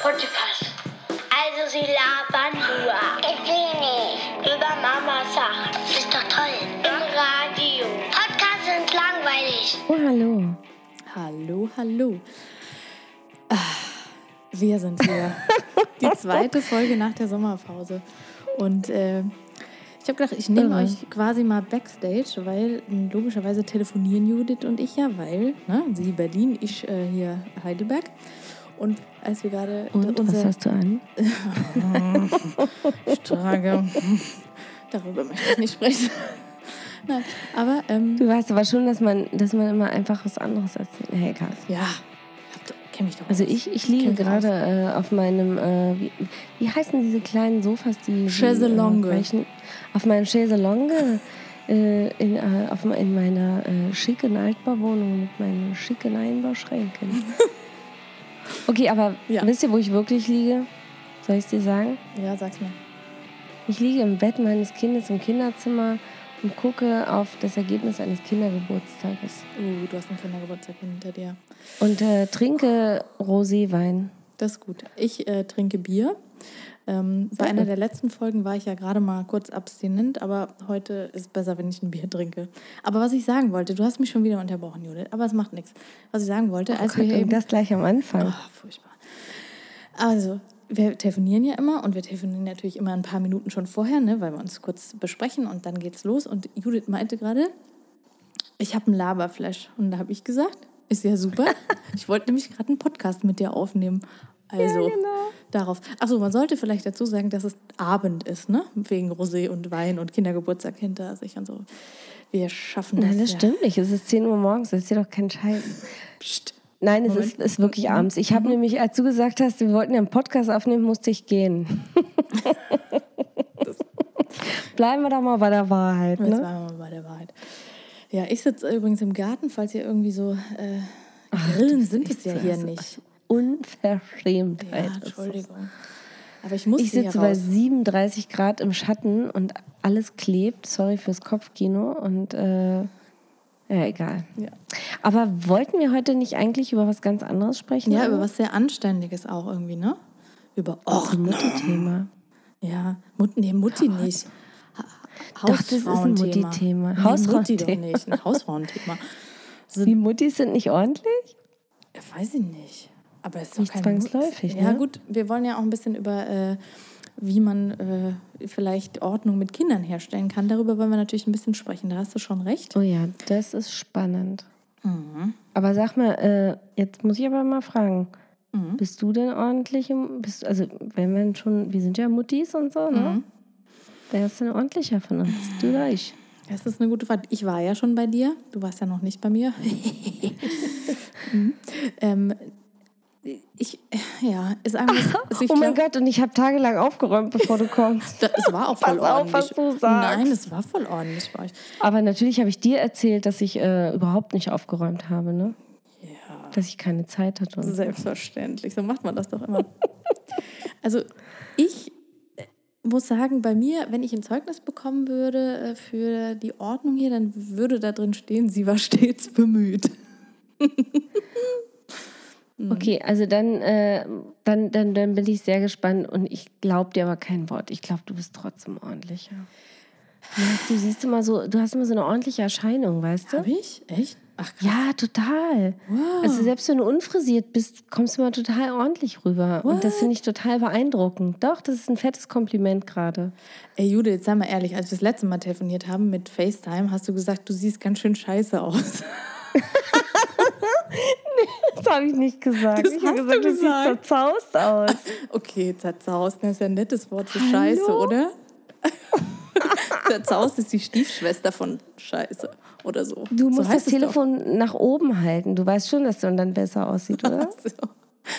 Podcast. Also sie labern nur. Ich will nicht. Über Mama Sachen. Ist doch toll. Im Radio. Podcasts sind langweilig. Oh, hallo. Hallo, hallo. Ah, wir sind hier. Die zweite Folge nach der Sommerpause. Und äh, ich habe gedacht, ich nehme euch quasi mal Backstage, weil mh, logischerweise telefonieren Judith und ich ja, weil ne, sie Berlin, ich äh, hier Heidelberg. Und als wir gerade Und was hast du an? ich trage, darüber möchte ich nicht sprechen. Nein, aber ähm, Du weißt aber schon, dass man, dass man immer einfach was anderes erzählt. Ja, egal. ja, mich doch. Also ich, ich liege gerade äh, auf meinem, äh, wie, wie heißen diese kleinen Sofas, die... Chaiselongue. Äh, auf meinem Chaiselongue äh, in, äh, auf, in meiner äh, schicken Altbauwohnung mit meinen schicken Einbauschränken. okay, aber Ja. wisst ihr, wo ich wirklich liege? Soll ich es dir sagen? ja, sag's mir. Ich liege im Bett meines Kindes im Kinderzimmer und gucke auf das Ergebnis eines Kindergeburtstages. Uh, du hast einen Kindergeburtstag hinter dir. Und äh, trinke Roséwein. Das ist gut. Ich äh, trinke Bier. Ähm, bei einer der letzten Folgen war ich ja gerade mal kurz abstinent, aber heute ist es besser, wenn ich ein Bier trinke. Aber was ich sagen wollte, du hast mich schon wieder unterbrochen, Judith, aber es macht nichts. Was ich sagen wollte, als Oh Gott, wir eben... das gleich am Anfang. Oh, furchtbar. Also, wir telefonieren ja immer und wir telefonieren natürlich immer ein paar Minuten schon vorher, ne, weil wir uns kurz besprechen und dann geht's los. Und Judith meinte gerade, ich habe einen Laberflash. Und da habe ich gesagt, ist ja super. ich wollte nämlich gerade einen Podcast mit dir aufnehmen. Also genau. darauf. Achso, man sollte vielleicht dazu sagen, dass es Abend ist, ne? Wegen Rosé und Wein und Kindergeburtstag hinter sich und so. Wir schaffen das. Nein, das ja. stimmt nicht. Es ist 10 Uhr morgens. Das ist ja doch kein Scheiß. Psst. Nein, es ist, ist wirklich abends. Ich habe nämlich, als du gesagt hast, wir wollten ja einen Podcast aufnehmen, musste ich gehen. Bleiben wir doch mal bei der Wahrheit. Jetzt Ne? waren wir mal bei der Wahrheit. Ja, ich sitze übrigens im Garten, falls ihr irgendwie so. Äh, Grillen sind es ja hier nicht. Unverschämtheit. Ja. Entschuldigung. Aber ich muss Ich sitze bei raus. 37 Grad im Schatten und alles klebt. Sorry fürs Kopfkino. Und äh, ja, egal. Ja. Aber wollten wir heute nicht eigentlich über was ganz anderes sprechen? Ja, Anne? über was sehr Anständiges auch irgendwie, ne? Über Ordnung. Mutti-Thema. Ja, Mut, nee, Mutti nicht. Ha Doch, das ist ein Hausfrauenthema. Mutti-Thema. Nee, Mutti Hausfrauenthema. nicht, ein Hausfrauenthema. Die Muttis sind nicht ordentlich? Ja, weiß ich nicht. Aber es ist Nicht zwangsläufig, Ja, ne? gut, wir wollen ja auch ein bisschen über, äh, wie man äh, vielleicht Ordnung mit Kindern herstellen kann. Darüber wollen wir natürlich ein bisschen sprechen. Da hast du schon recht. Oh ja, das ist spannend. Mhm. Aber sag mal, äh, jetzt muss ich aber mal fragen. Mhm. Bist du denn ordentlich im, bist, also wenn wir schon, wir sind ja Muttis und so, ne? Mhm. Wer ist denn ordentlicher von uns? Du oder ich? Das ist eine gute Frage. Ich war ja schon bei dir. Du warst ja noch nicht bei mir. Mhm. ähm, ich, ja, ist einfach. Also oh mein glaub, Gott, und ich habe tagelang aufgeräumt, bevor du kommst. da- Es war auch voll Pass auf, ordentlich. was du sagst. Nein, es war voll ordentlich bei euch. Aber natürlich habe ich dir erzählt, dass ich äh, überhaupt nicht aufgeräumt habe, ne? Ja. Dass ich keine Zeit hatte. Selbstverständlich, so macht man das doch immer. also ich äh, muss sagen, bei mir, wenn ich ein Zeugnis bekommen würde äh, für die Ordnung hier, dann würde da drin stehen, sie war stets bemüht. Okay, also dann, äh, dann, dann, dann bin ich sehr gespannt und ich glaube dir aber kein Wort. Ich glaube, du bist trotzdem ordentlicher. Du siehst immer so, du hast immer so eine ordentliche Erscheinung, weißt du? Hab ich? Echt? Ach krass. Ja, total. Wow. Also selbst wenn du unfrisiert bist, kommst du immer total ordentlich rüber. Und das finde ich total beeindruckend. Doch, das ist ein fettes Kompliment gerade. Ey Jude, jetzt sei mal ehrlich, als wir das letzte Mal telefoniert haben mit FaceTime, hast du gesagt, du siehst ganz schön scheiße aus. Das habe ich nicht gesagt. Das ich habe gesagt, du du siehst gesagt. zerzaust aus. Okay, zerzaust, das ist ja ein nettes Wort für Hallo? Scheiße, oder? zerzaust ist die Stiefschwester von Scheiße oder so. Du so musst das es doch. Telefon nach oben halten. Du weißt schon, dass du dann besser aussieht, oder? So.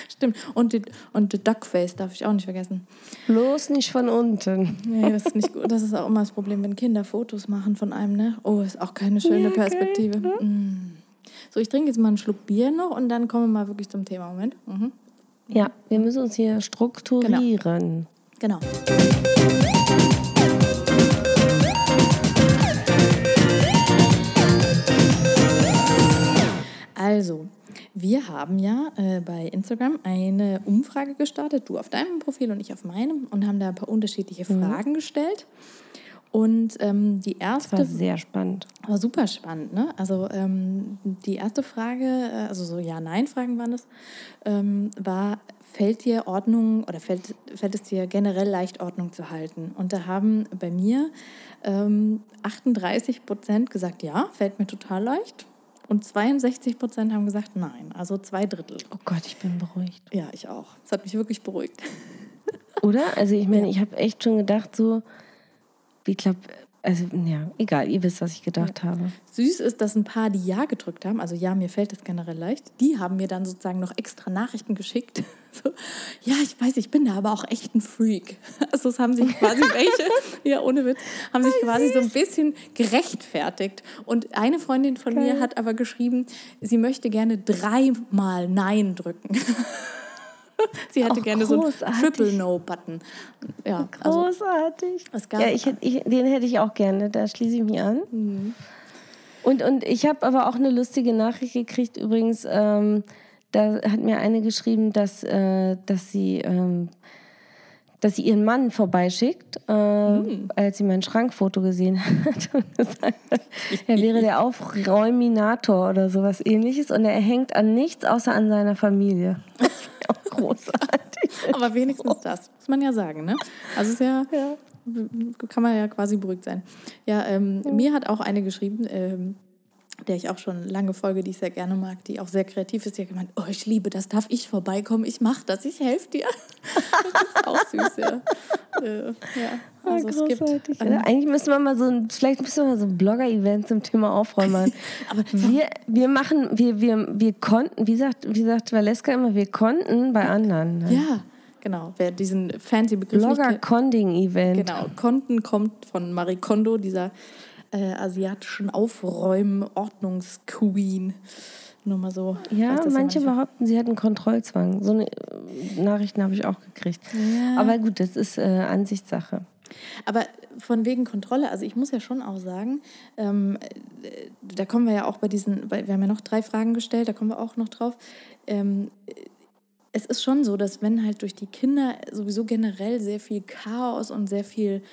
Stimmt. Und die, und die Duckface darf ich auch nicht vergessen. Bloß nicht von unten. Nee, das ist nicht gut. Das ist auch immer das Problem, wenn Kinder Fotos machen von einem, ne? Oh, ist auch keine schöne Ja? Perspektive. Mm. So, ich trinke jetzt mal einen Schluck Bier noch und dann kommen wir mal wirklich zum Thema. Moment. Mhm. Ja, wir müssen uns hier strukturieren. Genau. Also, Wir haben ja äh, bei Instagram eine Umfrage gestartet, du auf deinem Profil und ich auf meinem, und haben da ein paar unterschiedliche Fragen gestellt. Und ähm, die erste Das war sehr spannend. war super spannend, ne? Also ähm, die erste Frage, äh, also so Ja-Nein-Fragen waren das, ähm, war, fällt dir Ordnung oder fällt, fällt es dir generell leicht, Ordnung zu halten? Und da haben bei mir ähm, 38 Prozent gesagt, ja, fällt mir total leicht. Und 62 Prozent haben gesagt, nein, also zwei Drittel. Oh Gott, ich bin beruhigt. Ja, ich auch. Das hat mich wirklich beruhigt. Oder? Also ich meine, ich habe echt schon gedacht, so, ich glaube, also ja, egal, ihr wisst, was ich gedacht habe. Süß ist, dass ein paar, die Ja gedrückt haben, also ja, mir fällt das generell leicht, die haben mir dann sozusagen noch extra Nachrichten geschickt. So, ja, ich weiß, ich bin da aber auch echt ein Freak. Also es haben sich quasi welche, ja, ohne Witz, haben sich quasi so ein bisschen gerechtfertigt. Und eine Freundin von mir hat aber geschrieben, sie möchte gerne dreimal Nein drücken. sie hätte Auch gerne so einen großartig. Triple No-Button. Ja, also Großartig. gab- ja, ich, ich, den hätte ich auch gerne, da schließe ich mich an. Mhm. Und, und ich habe aber auch eine lustige Nachricht gekriegt, übrigens, ähm, da hat mir eine geschrieben, dass, äh, dass sie... Ähm, dass sie ihren Mann vorbeischickt, äh, Mhm. als sie mein Schrankfoto gesehen hat und gesagt hat, er wäre der Aufräuminator oder sowas ähnliches und er hängt an nichts außer an seiner Familie. auch großartig. Aber wenigstens das, muss man ja sagen, ne? Also ist ja, kann man ja quasi beruhigt sein. Ja, ähm, mir hat auch eine geschrieben, ähm, der ich auch schon lange folge, die ich sehr gerne mag, die auch sehr kreativ ist. Die hat gemeint, oh, ich liebe das, darf ich vorbeikommen? Ich mache das, ich helfe dir. Das ist auch süß, ja. Äh, ja. Also es gibt, oder? Eigentlich müsste man mal so ein, vielleicht müsste man mal so ein Blogger-Event zum Thema Aufräumen machen. Aber wir, wir machen, wir, wir, wir konnten, wie sagt, wie sagt Valeska immer, wir konnten bei anderen. Ne? ja, genau. Wer diesen fancy Begriff Blogger-Conding-Event. Genau, Konten kommt von Marie Kondo, dieser äh, asiatischen Aufräumen-Ordnungsqueen. Nur mal so. Ja, manche nicht- behaupten, sie hatten Kontrollzwang. So eine äh, Nachrichten habe ich auch gekriegt. Aber gut, das ist äh, Ansichtssache. Aber von wegen Kontrolle, also ich muss ja schon auch sagen, ähm, äh, da kommen wir ja auch bei diesen, wir haben ja noch drei Fragen gestellt, da kommen wir auch noch drauf. Ähm, äh, es ist schon so, dass wenn halt durch die Kinder sowieso generell sehr viel Chaos und sehr viel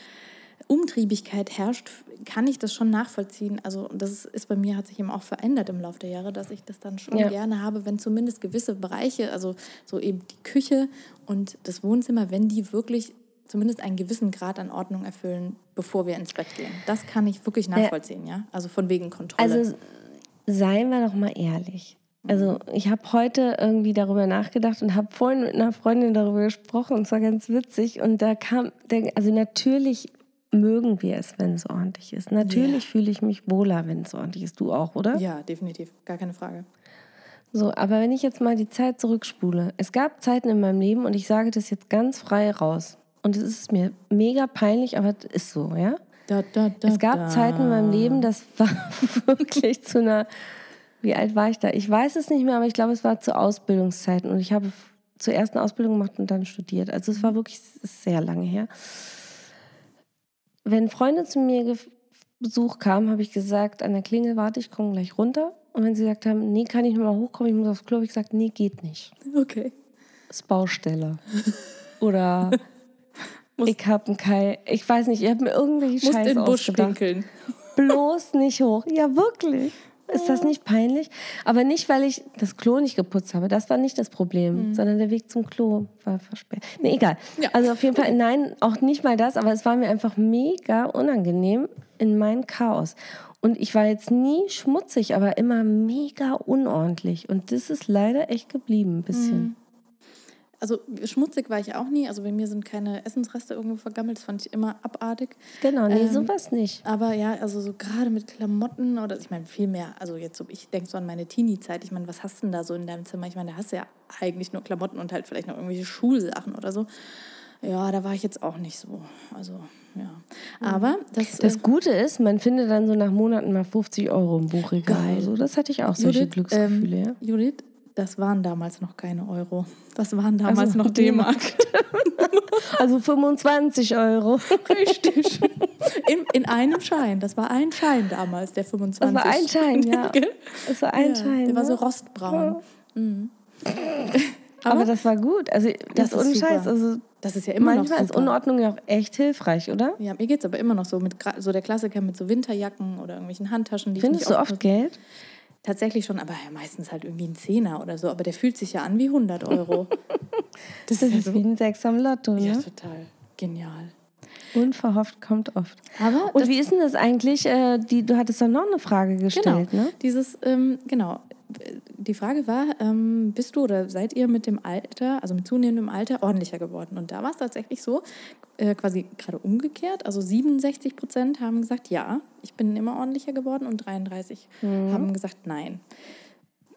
Umtriebigkeit herrscht, kann ich das schon nachvollziehen. Also das ist, bei mir, hat sich eben auch verändert im Laufe der Jahre, dass ich das dann schon Ja. gerne habe, wenn zumindest gewisse Bereiche, also so eben die Küche und das Wohnzimmer, wenn die wirklich zumindest einen gewissen Grad an Ordnung erfüllen, bevor wir ins Bett gehen. Das kann ich wirklich nachvollziehen, ja. Also von wegen Kontrolle. Also seien wir doch mal ehrlich. Also ich habe heute irgendwie darüber nachgedacht und habe vorhin mit einer Freundin darüber gesprochen und es war ganz witzig und da kam, also natürlich mögen wir es, wenn es ordentlich ist. Natürlich fühle ich mich wohler, wenn es ordentlich ist. Du auch, oder? ja, definitiv, gar keine Frage. So, aber wenn ich jetzt mal die Zeit zurückspule, es gab Zeiten in meinem Leben und ich sage das jetzt ganz frei raus und es ist mir mega peinlich, aber es ist so, ja. Da, da, da, Es gab. Zeiten in meinem Leben, das war wirklich zu einer. Wie alt war ich da? Ich weiß es nicht mehr, aber ich glaube, es war zu Ausbildungszeiten. Und ich habe zuerst eine Ausbildung gemacht und dann studiert. Also es war wirklich es ist sehr lange her. Wenn Freunde zu mir Besuch kamen, habe ich gesagt, an der Klingel warte ich, komme gleich runter. Und wenn sie gesagt haben, nee, kann ich noch mal hochkommen, ich muss aufs Klo, habe ich gesagt, nee, geht nicht. Okay. ist Baustelle. Oder ich habe einen Kai, ich weiß nicht, ich habe mir irgendwelche Musst Scheiße in den Busch ausgedacht. pinkeln. Bloß nicht hoch. Ja, wirklich. Ist das nicht peinlich? Aber nicht, weil ich das Klo nicht geputzt habe. Das war nicht das Problem, sondern der Weg zum Klo war versperrt. Nee, egal. Ja. Also auf jeden Fall, nein, auch nicht mal das, aber es war mir einfach mega unangenehm in mein Chaos. Und ich war jetzt nie schmutzig, aber immer mega unordentlich. Und das ist leider echt geblieben, ein bisschen. Also schmutzig war ich auch nie. Also bei mir sind keine Essensreste irgendwo vergammelt. Das fand ich immer abartig. Genau, nee, Ähm, sowas nicht. Aber ja, also so gerade mit Klamotten oder ich meine viel mehr, also jetzt so, ich denke so an meine Teenie-Zeit. Ich meine, was hast du denn da so in deinem Zimmer? Ich meine, da hast du ja eigentlich nur Klamotten und halt vielleicht noch irgendwelche Schulsachen oder so. Ja, da war ich jetzt auch nicht so. Also, ja. Aber das, Das äh, Gute ist, man findet dann so nach Monaten mal 50 Euro im Buchregal. Geil. So, das hatte ich auch, solche Judith, Glücksgefühle. ähm, ja. Judith, das waren damals noch keine Euro. Das waren damals Also, noch D-Mark. Also 25 Euro. Richtig. In, in einem Schein. Das war ein Schein damals, der 25. Das war ein Schein, ja. Das war ein ja, Schein. Der war so ne? rostbraun. Aber, das war gut. Also das, Das ist ohne. Scheiß. Also Das ist ja immer noch manchmal ist super. Unordnung ja auch echt hilfreich, oder? Ja, mir geht's aber immer noch so mit so der Klassiker mit so Winterjacken oder irgendwelchen Handtaschen, die Findest du oft. Geld? Tatsächlich schon, aber ja, meistens halt irgendwie ein Zehner oder so. Aber der fühlt sich ja an wie 100 Euro. das, Das ist ja ist so. wie ein Sechs am Lotto, ne? Ja, total genial. Unverhofft kommt oft. Aber Und wie ist denn das eigentlich? Äh, die, du hattest doch noch eine Frage gestellt, genau. ne? Dieses, ähm, genau. Die Frage war, ähm, bist du oder seid ihr mit dem Alter, also mit zunehmendem Alter, ordentlicher geworden? Und da war es tatsächlich so, äh, quasi gerade umgekehrt. Also 67 Prozent haben gesagt, ja, ich bin immer ordentlicher geworden und 33 haben gesagt, nein.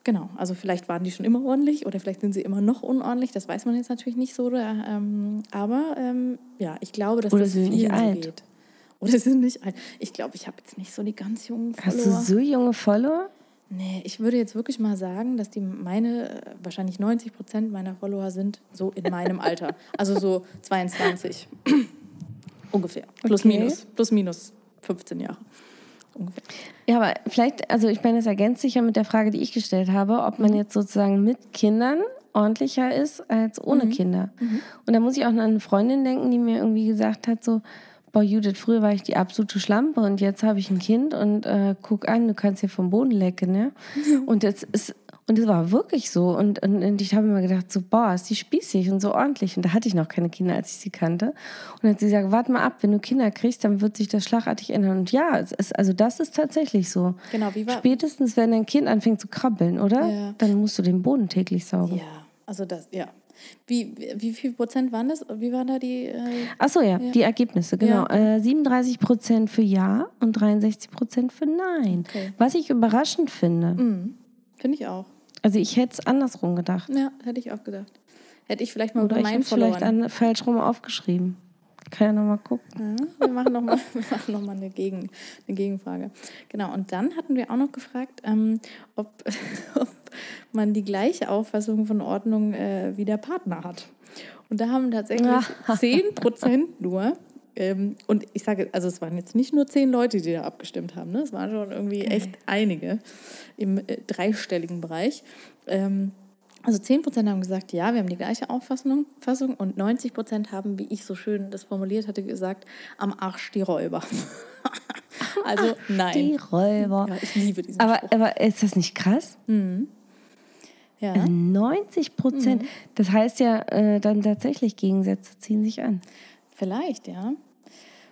Genau, also vielleicht waren die schon immer ordentlich oder vielleicht sind sie immer noch unordentlich, das weiß man jetzt natürlich nicht so. Oder, ähm, aber ähm, ja, ich glaube, dass Oder das sind nicht alt. geht. Oder sind nicht alt. Ich glaube, ich habe jetzt nicht so die ganz jungen Follower. Hast du so junge Follower? Nee, ich würde jetzt wirklich mal sagen, dass die meine, äh, wahrscheinlich 90 Prozent meiner Follower sind so in meinem Alter. Also so 22. Ungefähr. Plus Okay. minus. Plus minus 15 Jahre. Ungefähr. Ja, aber vielleicht, also ich meine, das ergänzt sich ja mit der Frage, die ich gestellt habe, ob man jetzt sozusagen mit Kindern ordentlicher ist als ohne Kinder. Und da muss ich auch an eine Freundin denken, die mir irgendwie gesagt hat, so, boah Judith, früher war ich die absolute Schlampe und jetzt habe ich ein Kind und äh, guck an, du kannst hier vom Boden lecken, ne? Und das ist und das war wirklich so. Und, und, und ich habe immer gedacht, so, boah, ist die spießig und so ordentlich. Und da hatte ich noch keine Kinder, als ich sie kannte. Und dann hat sie gesagt, warte mal ab, wenn du Kinder kriegst, dann wird sich das schlagartig ändern. Und ja, es ist, also das ist tatsächlich so. Genau, wie war- Spätestens, wenn dein Kind anfängt zu krabbeln, oder? Ja. Dann musst du den Boden täglich saugen. Ja, also das, ja. Wie, wie, viel Prozent waren das? Wie waren da die? Äh, Ach so, ja, die Ergebnisse, genau. Ja. Äh, 37 Prozent für Ja und 63 Prozent für Nein. Okay. Was ich überraschend finde. Finde ich auch. Also ich hätte es andersrum gedacht. Ja, hätte ich auch gedacht. Hätte ich vielleicht mal Oder bei ich meinen es vielleicht an, falsch rum aufgeschrieben. Kann ja nochmal gucken. Ja, wir machen nochmal noch mal eine, Gegen, eine Gegenfrage. Genau, und dann hatten wir auch noch gefragt, ähm, ob, ob man die gleiche Auffassung von Ordnung äh, wie der Partner hat. Und da haben tatsächlich 10 Prozent nur, ähm, und ich sage, also es waren jetzt nicht nur 10 Leute, die da abgestimmt haben, ne? es waren schon irgendwie echt einige im äh, dreistelligen Bereich. Ähm, also 10 Prozent haben gesagt, ja, wir haben die gleiche Auffassung Fassung, und 90 Prozent haben, wie ich so schön das formuliert hatte, gesagt, am Arsch die Räuber. also nein. Die Räuber. Ja, ich liebe diesen Aber, Spruch. aber ist das nicht krass? Ja, 90 Prozent. Das heißt ja äh, dann tatsächlich, Gegensätze ziehen sich an. vielleicht, ja.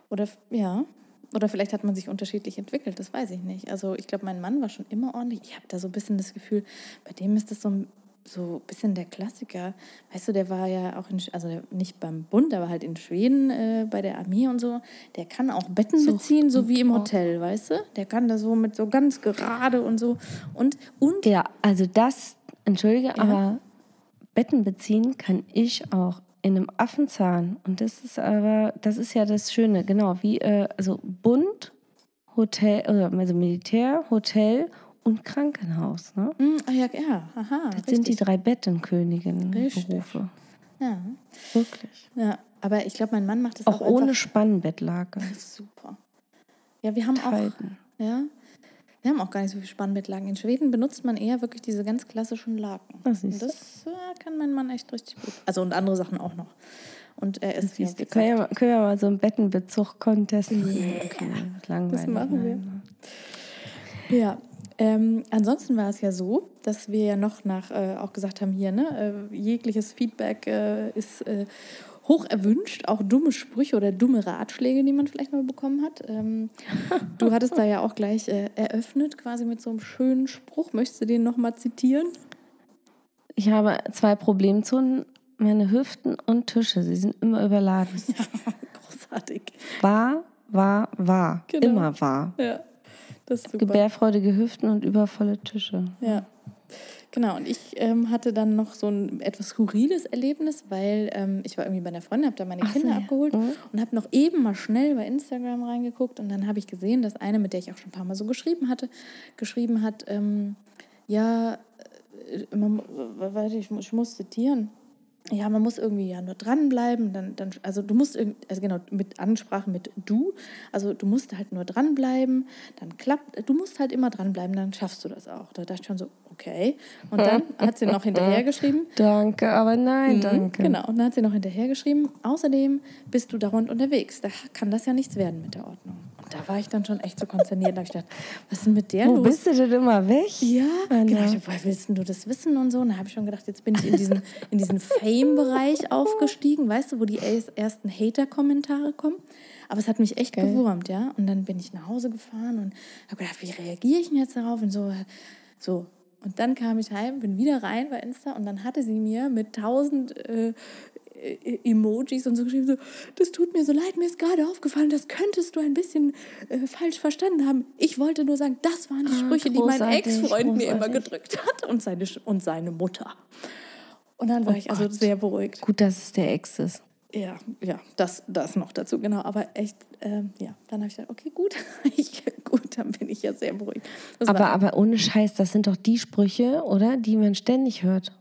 Oder ja. Oder vielleicht hat man sich unterschiedlich entwickelt, das weiß ich nicht. Also ich glaube, mein Mann war schon immer ordentlich. Ich habe da so ein bisschen das Gefühl, bei dem ist das so ein so ein bisschen der Klassiker. Weißt du, der war ja auch in, also nicht beim Bund, aber halt in Schweden äh, bei der Armee und so. Der kann auch Betten beziehen, so wie im Hotel, weißt du? Der kann da so mit so ganz gerade und so. Und, und Ja, also das, entschuldige, aber Betten beziehen kann ich auch in einem Affenzahn. Und das ist aber, das ist ja das Schöne, genau, wie, äh, also Bund, Hotel, äh, also Militär, Hotel und Krankenhaus. Ne? Ah, ja, ja, aha. Das sind die richtig. drei Bettenköniginnen-Berufe. Ja, Wirklich. ja. Aber ich glaube, mein Mann macht das Auch auch, ohne einfach Spannbettlage. super. Ja, wir haben auch, Halten. ja, wir haben auch gar nicht so viel Spannbettlaken. In Schweden benutzt man eher wirklich diese ganz klassischen Laken. Das du. das äh, kann mein Mann echt richtig gut. Also und andere Sachen auch noch. Und er ist können, ja, gesagt, mal- können wir mal so einen Bettenbezug-Contest machen? Okay, langweilig. Das machen wir. Nein. Ja. Ähm, ansonsten war es ja so, dass wir ja noch nach äh, auch gesagt haben hier, ne, äh, jegliches Feedback äh, ist äh, hoch erwünscht, auch dumme Sprüche oder dumme Ratschläge, die man vielleicht mal bekommen hat. Ähm, du hattest da ja auch gleich äh, eröffnet, quasi mit so einem schönen Spruch. Möchtest du den nochmal zitieren? Ich habe zwei Problemzonen, meine Hüften und Tische. Sie sind immer überladen. Großartig. War, war, war. Genau. Immer war. Ja, das ist super. Gebärfreudige Hüften und übervolle Tische. Ja. Genau, und ich ähm, hatte dann noch so ein etwas skurriles Erlebnis, weil ähm, ich war irgendwie bei einer Freundin, habe da meine Ach so, Kinder ja. abgeholt Mhm. und habe noch eben mal schnell bei Instagram reingeguckt und dann habe ich gesehen, dass eine, mit der ich auch schon ein paar Mal so geschrieben hatte, geschrieben hat, ähm, ja, äh, man, ich, ich muss zitieren. Ja, man muss irgendwie ja nur dranbleiben. Dann, dann, also du musst irgendwie, also genau, mit Ansprache mit du. Also du musst halt nur dranbleiben, dann klappt, du musst halt immer dranbleiben, dann schaffst du das auch. Da dachte ich schon so, okay. Und dann hat sie noch hinterhergeschrieben. Danke, aber nein, Mhm, danke. Genau, und dann hat sie noch hinterhergeschrieben, außerdem bist du dauernd unterwegs. Da kann das ja nichts werden mit der Ordnung. Da war ich dann schon echt so konsterniert. Da habe ich gedacht, was ist denn mit der Wo los? bist du denn immer weg? Ja, Anna? genau. Ich, woher willst du das wissen und so? Und da habe ich schon gedacht, jetzt bin ich in diesen, in diesen Fame-Bereich aufgestiegen, weißt du, wo die erst- ersten Hater-Kommentare kommen. Aber es hat mich echt gewurmt, ja. Und dann bin ich nach Hause gefahren und habe gedacht, wie reagiere ich denn jetzt darauf? Und so, so. Und dann kam ich heim, bin wieder rein bei Insta und dann hatte sie mir mit tausend äh, Emojis und so geschrieben, so, das tut mir so leid, mir ist gerade aufgefallen, das könntest du ein bisschen äh, falsch verstanden haben. Ich wollte nur sagen, das waren die Sprüche, die mein Ex-Freund mir immer gedrückt hat und seine, und seine Mutter. Und dann war ich also sehr beruhigt. Gut, dass es der Ex ist. Ja, ja, das, das noch dazu, genau. Aber echt, ähm, ja, dann habe ich gedacht, okay, gut, ich, gut, dann bin ich ja sehr beruhigt. Das Aber, aber ohne Scheiß, das sind doch die Sprüche, oder? Die man ständig hört.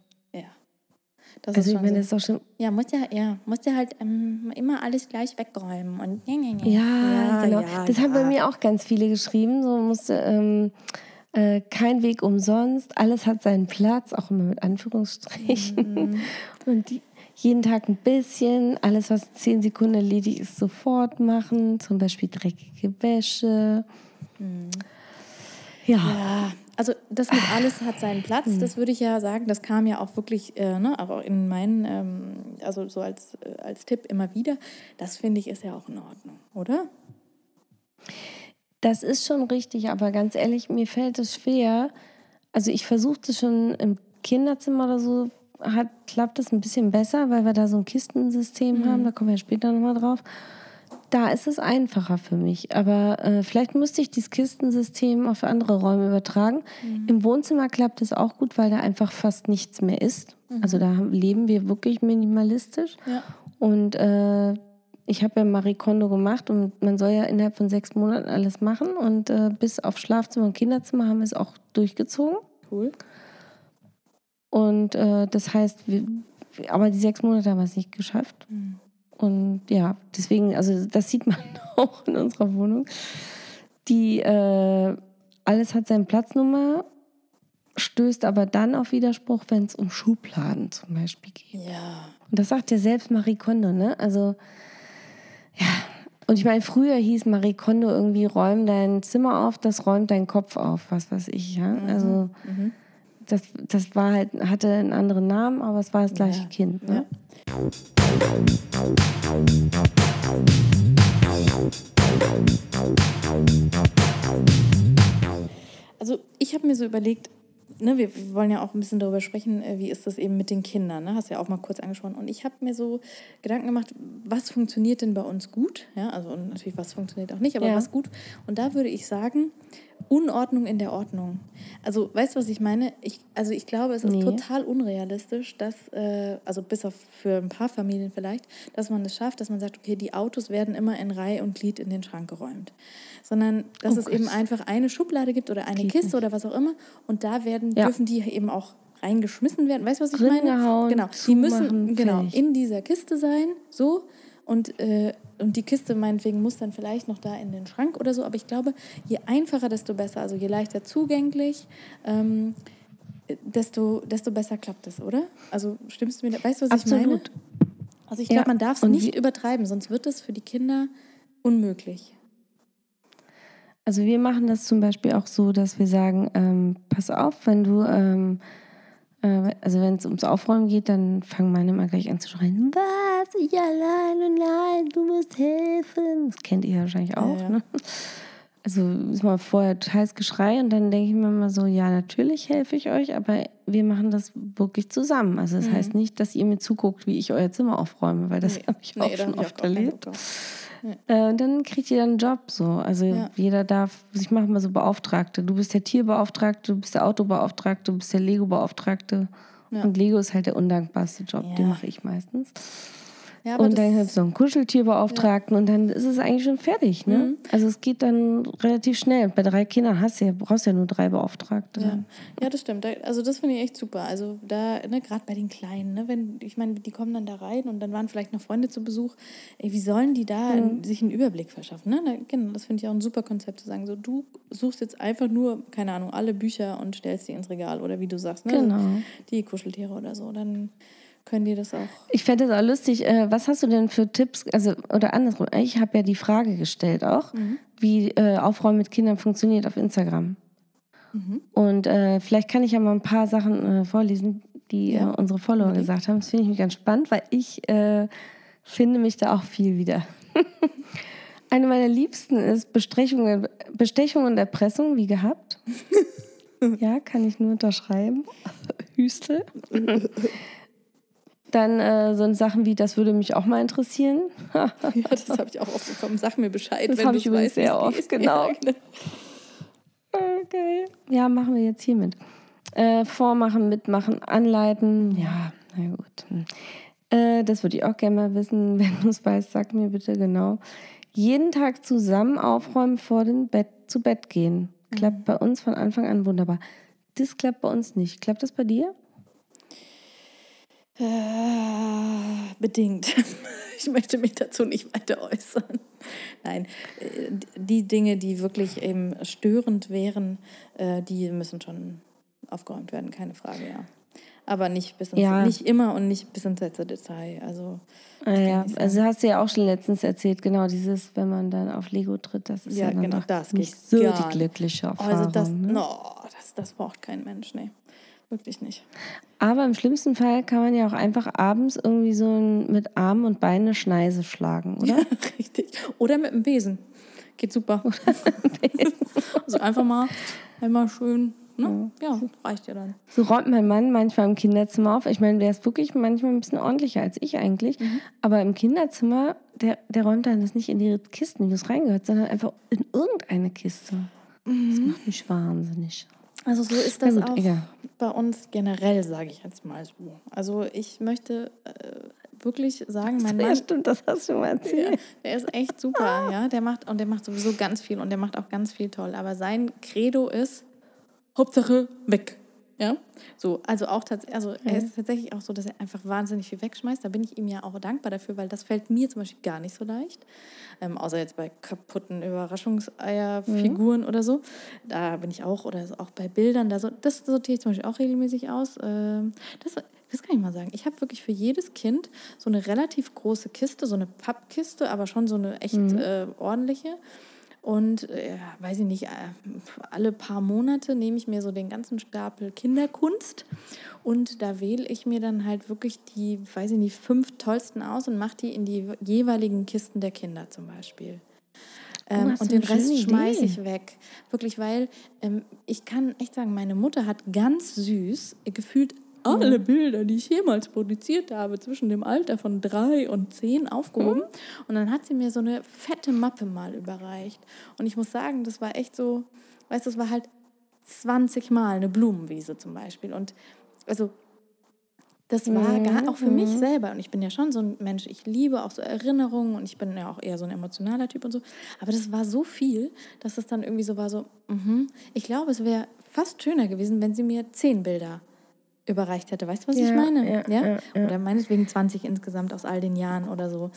Ja. Das Also ich meine, so. das ist doch schon. Ja, muss ja, ja, muss ja halt ähm, immer alles gleich wegräumen und nee, nee, nee. Ja, genau. das haben bei ja. mir auch ganz viele geschrieben. So musste ähm, äh, kein Weg umsonst, alles hat seinen Platz, auch immer mit Anführungsstrichen. Mhm. Und die, jeden Tag ein bisschen, alles, was zehn Sekunden erledigt ist, sofort machen. Zum Beispiel dreckige Wäsche. Ja. Ja, also das mit alles hat seinen Platz, Hm. das würde ich ja sagen. Das kam ja auch wirklich, äh, ne, aber auch in meinen, ähm, also so als, äh, als Tipp immer wieder. Das finde ich ist ja auch in Ordnung, oder? Das ist schon richtig, aber ganz ehrlich, mir fällt es schwer. Also ich versuche das schon im Kinderzimmer oder so, hat, klappt das ein bisschen besser, weil wir da so ein Kistensystem haben, da kommen wir später nochmal drauf. Da ist es einfacher für mich. Aber äh, vielleicht müsste ich dieses Kistensystem auf andere Räume übertragen. Im Wohnzimmer klappt es auch gut, weil da einfach fast nichts mehr ist. Also da leben wir wirklich minimalistisch. Ja. Und äh, ich habe ja Marie Kondo gemacht und man soll ja innerhalb von sechs Monaten alles machen. Und äh, bis auf Schlafzimmer und Kinderzimmer haben wir es auch durchgezogen. Cool. Und äh, das heißt, wir, aber die sechs Monate haben wir es nicht geschafft. Und ja, deswegen, also das sieht man auch in unserer Wohnung. Die äh, alles hat seine Platznummer, stößt aber dann auf Widerspruch, wenn es um Schubladen zum Beispiel geht. Ja. Und das sagt ja selbst Marie Kondo, ne? Also, ja. Und ich meine, früher hieß Marie Kondo irgendwie, räum dein Zimmer auf, das räumt deinen Kopf auf, was weiß ich, ja. Also, das, das war halt, hatte einen anderen Namen, aber es war das gleiche Ja. Kind, ne? Also ich habe mir so überlegt, ne, wir, wollen ja auch ein bisschen darüber sprechen, äh, wie ist das eben mit den Kindern, ne? hast du ja auch mal kurz angesprochen. Und ich habe mir so Gedanken gemacht, was funktioniert denn bei uns gut? Ja, also und natürlich, was funktioniert auch nicht, aber Ja. was gut. Und da würde ich sagen, Unordnung in der Ordnung. Also weißt du, was ich meine? Ich, also ich glaube, es ist Nee. total unrealistisch, dass, äh, also bis auf für ein paar Familien vielleicht, dass man es schafft, dass man sagt, okay, die Autos werden immer in Reihe und Glied in den Schrank geräumt. Sondern, dass Oh es Gott. eben einfach eine Schublade gibt oder eine Geht Kiste nicht. oder was auch immer. Und da werden, Ja. dürfen die eben auch reingeschmissen werden. Weißt du, was ich meine? Genau. Die müssen genau, in dieser Kiste sein, so. Und, äh, und die Kiste meinetwegen muss dann vielleicht noch da in den Schrank oder so. Aber ich glaube, je einfacher, desto besser. Also je leichter zugänglich, ähm, desto, desto besser klappt es, oder? Also stimmst du mir, da- weißt du, was ich meine? Absolut. Also ich Ja, glaube, man darf es nicht übertreiben, sonst wird es für die Kinder unmöglich. Also wir machen das zum Beispiel auch so, dass wir sagen, ähm, pass auf, wenn du, ähm, äh, also wenn es ums Aufräumen geht, dann fangen meine immer gleich an zu schreien, was, ich alleine, nein, du musst helfen. Das kennt ihr wahrscheinlich auch, ja. ne? Also ist mal vorher totales Geschrei und dann denke ich mir immer so, ja, natürlich helfe ich euch, aber wir machen das wirklich zusammen. Also Mhm. das heißt nicht, dass ihr mir zuguckt, wie ich euer Zimmer aufräume, weil das Nee. habe ich Nee, auch da schon auch oft erlebt. Bock drauf. Äh, und dann kriegt ihr dann einen Job so. Also Ja. jeder darf, ich mache mal so Beauftragte. Du bist der Tierbeauftragte, du bist der Autobeauftragte, du bist der Lego-Beauftragte. Ja. Und Lego ist halt der undankbarste Job, den Ja. mache ich meistens. Ja, und dann gibt es noch einen Kuscheltierbeauftragten und dann ist es eigentlich schon fertig. Ne? Mhm. Also es geht dann relativ schnell. Bei drei Kindern hast du ja, brauchst du ja nur drei Beauftragte. Ja, ja das stimmt. Also das finde ich echt super. Also da, ne, gerade bei den Kleinen, ne, wenn, ich meine, die kommen dann da rein und dann waren vielleicht noch Freunde zu Besuch. Ey, wie sollen die da Mhm. sich einen Überblick verschaffen? Ne? Da, genau, das finde ich auch ein super Konzept zu sagen. So, du suchst jetzt einfach nur, keine Ahnung, alle Bücher und stellst die ins Regal oder wie du sagst, ne? Genau. Die Kuscheltiere oder so. Dann können die das auch. Ich fände das auch lustig. Äh, was hast du denn für Tipps? Also, oder andersrum, ich habe ja die Frage gestellt auch, Mhm. wie äh, Aufräumen mit Kindern funktioniert auf Instagram. Mhm. Und äh, vielleicht kann ich ja mal ein paar Sachen äh, vorlesen, die Ja. unsere Follower gesagt haben. Das finde ich ganz spannend, weil ich finde mich da auch viel wieder. Eine meiner Liebsten ist Bestechung, Bestechung und Erpressung, wie gehabt. ja, kann ich nur unterschreiben. Hüstel. Dann äh, so Sachen wie, das würde mich auch mal interessieren. Ja, das habe ich auch oft bekommen. Sag mir Bescheid, Das wenn du ich übrigens weißt, sehr oft, geht. genau. Genau. Okay. Ja, machen wir jetzt hiermit. Äh, vormachen, mitmachen, anleiten. Ja, na gut. Hm. Äh, das würde ich auch gerne mal wissen. Wenn du es weißt, sag mir bitte genau. Jeden Tag zusammen aufräumen vor dem Bett zu Bett gehen. Klappt bei uns von Anfang an wunderbar. Das klappt bei uns nicht. Klappt das bei dir? Äh, bedingt. Ich möchte mich dazu nicht weiter äußern. Nein, äh, die Dinge, die wirklich eben störend wären, äh, die müssen schon aufgeräumt werden, keine Frage, ja. Aber nicht bis ins, Ja. nicht immer und nicht bis ins letzte Detail. Also Ah, ja, also hast du ja auch schon letztens erzählt, genau dieses, wenn man dann auf Lego tritt, das ist ja, Ja, dann genau, das nicht so die glückliche Erfahrung. Also das, ne? no, das, das braucht kein Mensch, nee. Wirklich nicht. Aber im schlimmsten Fall kann man ja auch einfach abends irgendwie so mit Armen und Beinen eine Schneise schlagen, oder? Richtig. Oder mit dem Besen. Geht super. also einfach mal einmal schön, ne? Ja, reicht ja dann. So räumt mein Mann manchmal im Kinderzimmer auf. Ich meine, der ist wirklich manchmal ein bisschen ordentlicher als ich eigentlich. Mhm. Aber im Kinderzimmer, der, der räumt dann das nicht in die Kisten, wie es reingehört, sondern einfach in irgendeine Kiste. Das macht mich wahnsinnig. Also so ist das gut, auch egal. bei uns generell, sage ich jetzt mal so. Also ich möchte äh, wirklich sagen, mein Ja, Mann, stimmt, das hast du mal ja, erzählt. der ist echt super, ja. Der macht und der macht sowieso ganz viel und der macht auch ganz viel toll. Aber sein Credo ist Hauptsache weg. Ja, so, also auch tatsächlich, also er ist tatsächlich auch so, dass er einfach wahnsinnig viel wegschmeißt. Da bin ich ihm ja auch dankbar dafür, weil das fällt mir zum Beispiel gar nicht so leicht. Ähm, außer jetzt bei kaputten Überraschungseierfiguren oder so. Da bin ich auch, oder auch bei Bildern, da so, das sortiere ich zum Beispiel auch regelmäßig aus. Ähm, das, das kann ich mal sagen. Ich habe wirklich für jedes Kind so eine relativ große Kiste, so eine Pappkiste, aber schon so eine echt äh, ordentliche. Und äh, weiß ich nicht, äh, alle paar Monate nehme ich mir so den ganzen Stapel Kinderkunst und da wähle ich mir dann halt wirklich die, weiß ich nicht, fünf tollsten aus und mache die in die jeweiligen Kisten der Kinder zum Beispiel. Ähm, hast und den Rest schmeiße ich weg. Wirklich, weil ähm, ich kann echt sagen, meine Mutter hat ganz süß gefühlt alle Bilder, die ich jemals produziert habe, zwischen dem Alter von drei und zehn aufgehoben. Und dann hat sie mir so eine fette Mappe mal überreicht. Und ich muss sagen, das war echt so, weißt du, das war halt 20 Mal eine Blumenwiese zum Beispiel. Und also das war gar auch für mich selber. Und ich bin ja schon so ein Mensch, ich liebe auch so Erinnerungen und ich bin ja auch eher so ein emotionaler Typ und so. Aber das war so viel, dass es dann irgendwie so war, so, mhm. ich glaube, es wäre fast schöner gewesen, wenn sie mir zehn Bilder überreicht hätte. Weißt du, was ich Ja, meine? ja, ja, ja. Oder meinetwegen 20 insgesamt aus all den Jahren oder so.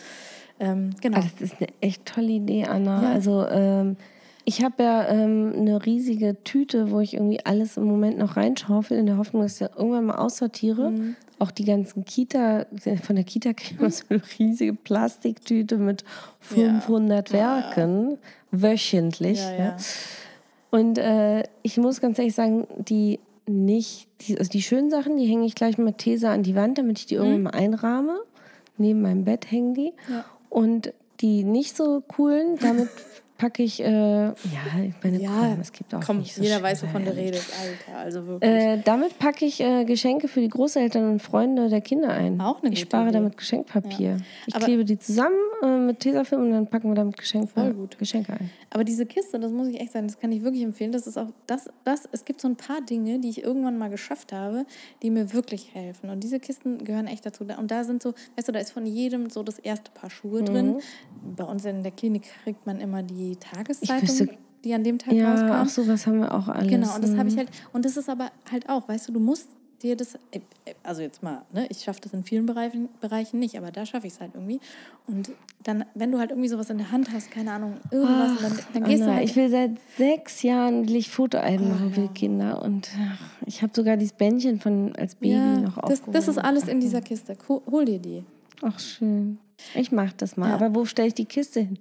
Ähm, genau. Ah, das ist eine echt tolle Idee, Anna. Also ähm, ich habe ja ähm, eine riesige Tüte, wo ich irgendwie alles im Moment noch reinschaufel, in der Hoffnung, dass ich das irgendwann mal aussortiere. Mhm. Auch die ganzen Kita, von der Kita kriegen wir so eine riesige Plastiktüte mit 500 Werken wöchentlich. Ja. Und äh, ich muss ganz ehrlich sagen, die nicht, die, also die schönen Sachen, die hänge ich gleich mit Tesa an die Wand, damit ich die irgendwann mal einrahme. Neben meinem Bett hängen die. Mhm. Ja. Und die nicht so coolen, damit packe ich, äh, ja, ich meine, ja, komm, es gibt auch komm, nicht so jeder weiß, wovon du redest, Alter. Also wirklich. Äh, damit packe ich äh, Geschenke für die Großeltern und Freunde der Kinder ein. Auch eine ich spare Idee. damit Geschenkpapier. Ja. Ich Aber- klebe die zusammen äh, mit Tesafilm und dann packen wir damit Geschenke, Voll gut. Geschenke ein. Aber diese Kiste, das muss ich echt sagen, das kann ich wirklich empfehlen. Das ist auch das, das, es gibt so ein paar Dinge, die ich irgendwann mal geschafft habe, die mir wirklich helfen. Und diese Kisten gehören echt dazu. Und da sind so, weißt du, da ist von jedem so das erste Paar Schuhe drin. Bei uns in der Klinik kriegt man immer die Tageszeitung, wüsste- die an dem Tag Ja, rauskam. auch sowas haben wir auch alles. Genau, und das habe ich halt, und das ist aber halt auch, weißt du, du musst dir das, äh, äh, also jetzt mal, ne, ich schaffe das in vielen Bereichen, Bereichen nicht, aber da schaffe ich es halt irgendwie. Und dann, wenn du halt irgendwie sowas in der Hand hast, keine Ahnung, irgendwas, und dann, dann gehst du Anna, halt. ich will seit sechs Jahren will ich Fotoalben machen für Kinder und ach, ich habe sogar dieses Bändchen von als Baby ja, noch das, das ist aufgehoben. alles in dieser Kiste. Hol dir die. Ach schön. Ich mach das mal. Ja. Aber wo stelle ich die Kiste hin?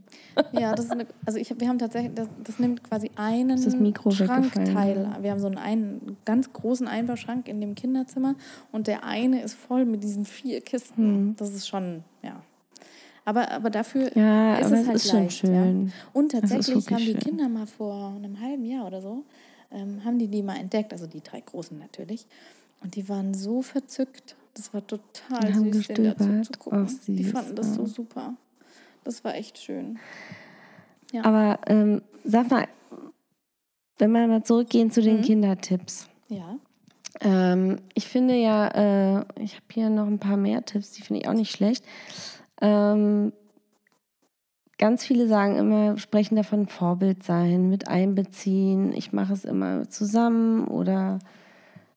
Ja, das ist eine, also ich, wir haben tatsächlich, das, das nimmt quasi einen das Schrankteil. Wir haben so einen, einen ganz großen Einbauschrank in dem Kinderzimmer und der eine ist voll mit diesen vier Kisten. Hm. Das ist schon, ja. Aber, aber dafür Ja, ist aber es es halt ist schon leicht. schön. Ja. Und tatsächlich haben die schön. Kinder mal vor einem halben Jahr oder so, ähm, haben die die mal entdeckt, also die drei Großen natürlich. Und die waren so verzückt. Das war total Die haben süß, gestöbert. zu gucken. Ach, die süß, fanden das so ja. super. Das war echt schön. Ja. Aber ähm, sag mal, wenn wir mal zurückgehen zu den Mhm. Kindertipps. Ja. Ähm, ich finde ja, äh, ich habe hier noch ein paar mehr Tipps, die finde ich auch nicht schlecht. Ähm, ganz viele sagen immer, sprechen davon Vorbild sein, mit einbeziehen. Ich mache es immer zusammen oder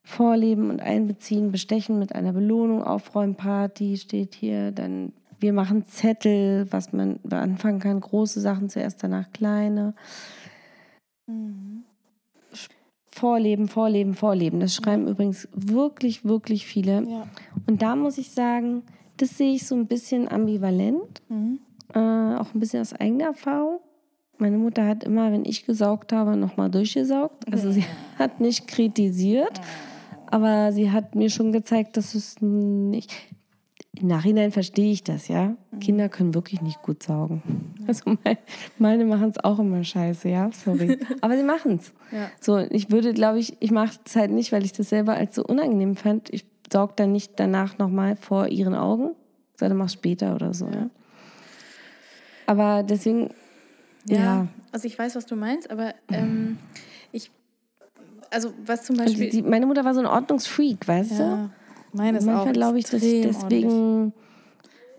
vorleben und einbeziehen, bestechen mit einer Belohnung, Aufräumparty steht hier. Dann wir machen Zettel, was man anfangen kann, große Sachen zuerst, danach kleine. Mhm. Vorleben, vorleben, vorleben. Das schreiben übrigens wirklich, wirklich viele. Ja. Und da muss ich sagen, das sehe ich so ein bisschen ambivalent, Mhm. äh, auch ein bisschen aus eigener Erfahrung. Meine Mutter hat immer, wenn ich gesaugt habe, nochmal durchgesaugt. Also sie hat nicht kritisiert, aber sie hat mir schon gezeigt, dass es nicht. Im Nachhinein verstehe ich das, ja. Kinder können wirklich nicht gut saugen. Also mein, meine machen es auch immer scheiße, ja. Sorry. Aber sie machen es. Ja. So, ich würde, glaube ich, ich mache es halt nicht, weil ich das selber als so unangenehm fand. Ich saug dann nicht danach nochmal vor ihren Augen, sondern mach später oder so. Ja. Aber deswegen, Ja, ja. also ich weiß, was du meinst, aber ähm, also was zum Also Beispiel, die, meine Mutter war so ein Ordnungsfreak, weißt du? ja, meine ist Manchmal glaube ich, dass ich extrem ordentlich. deswegen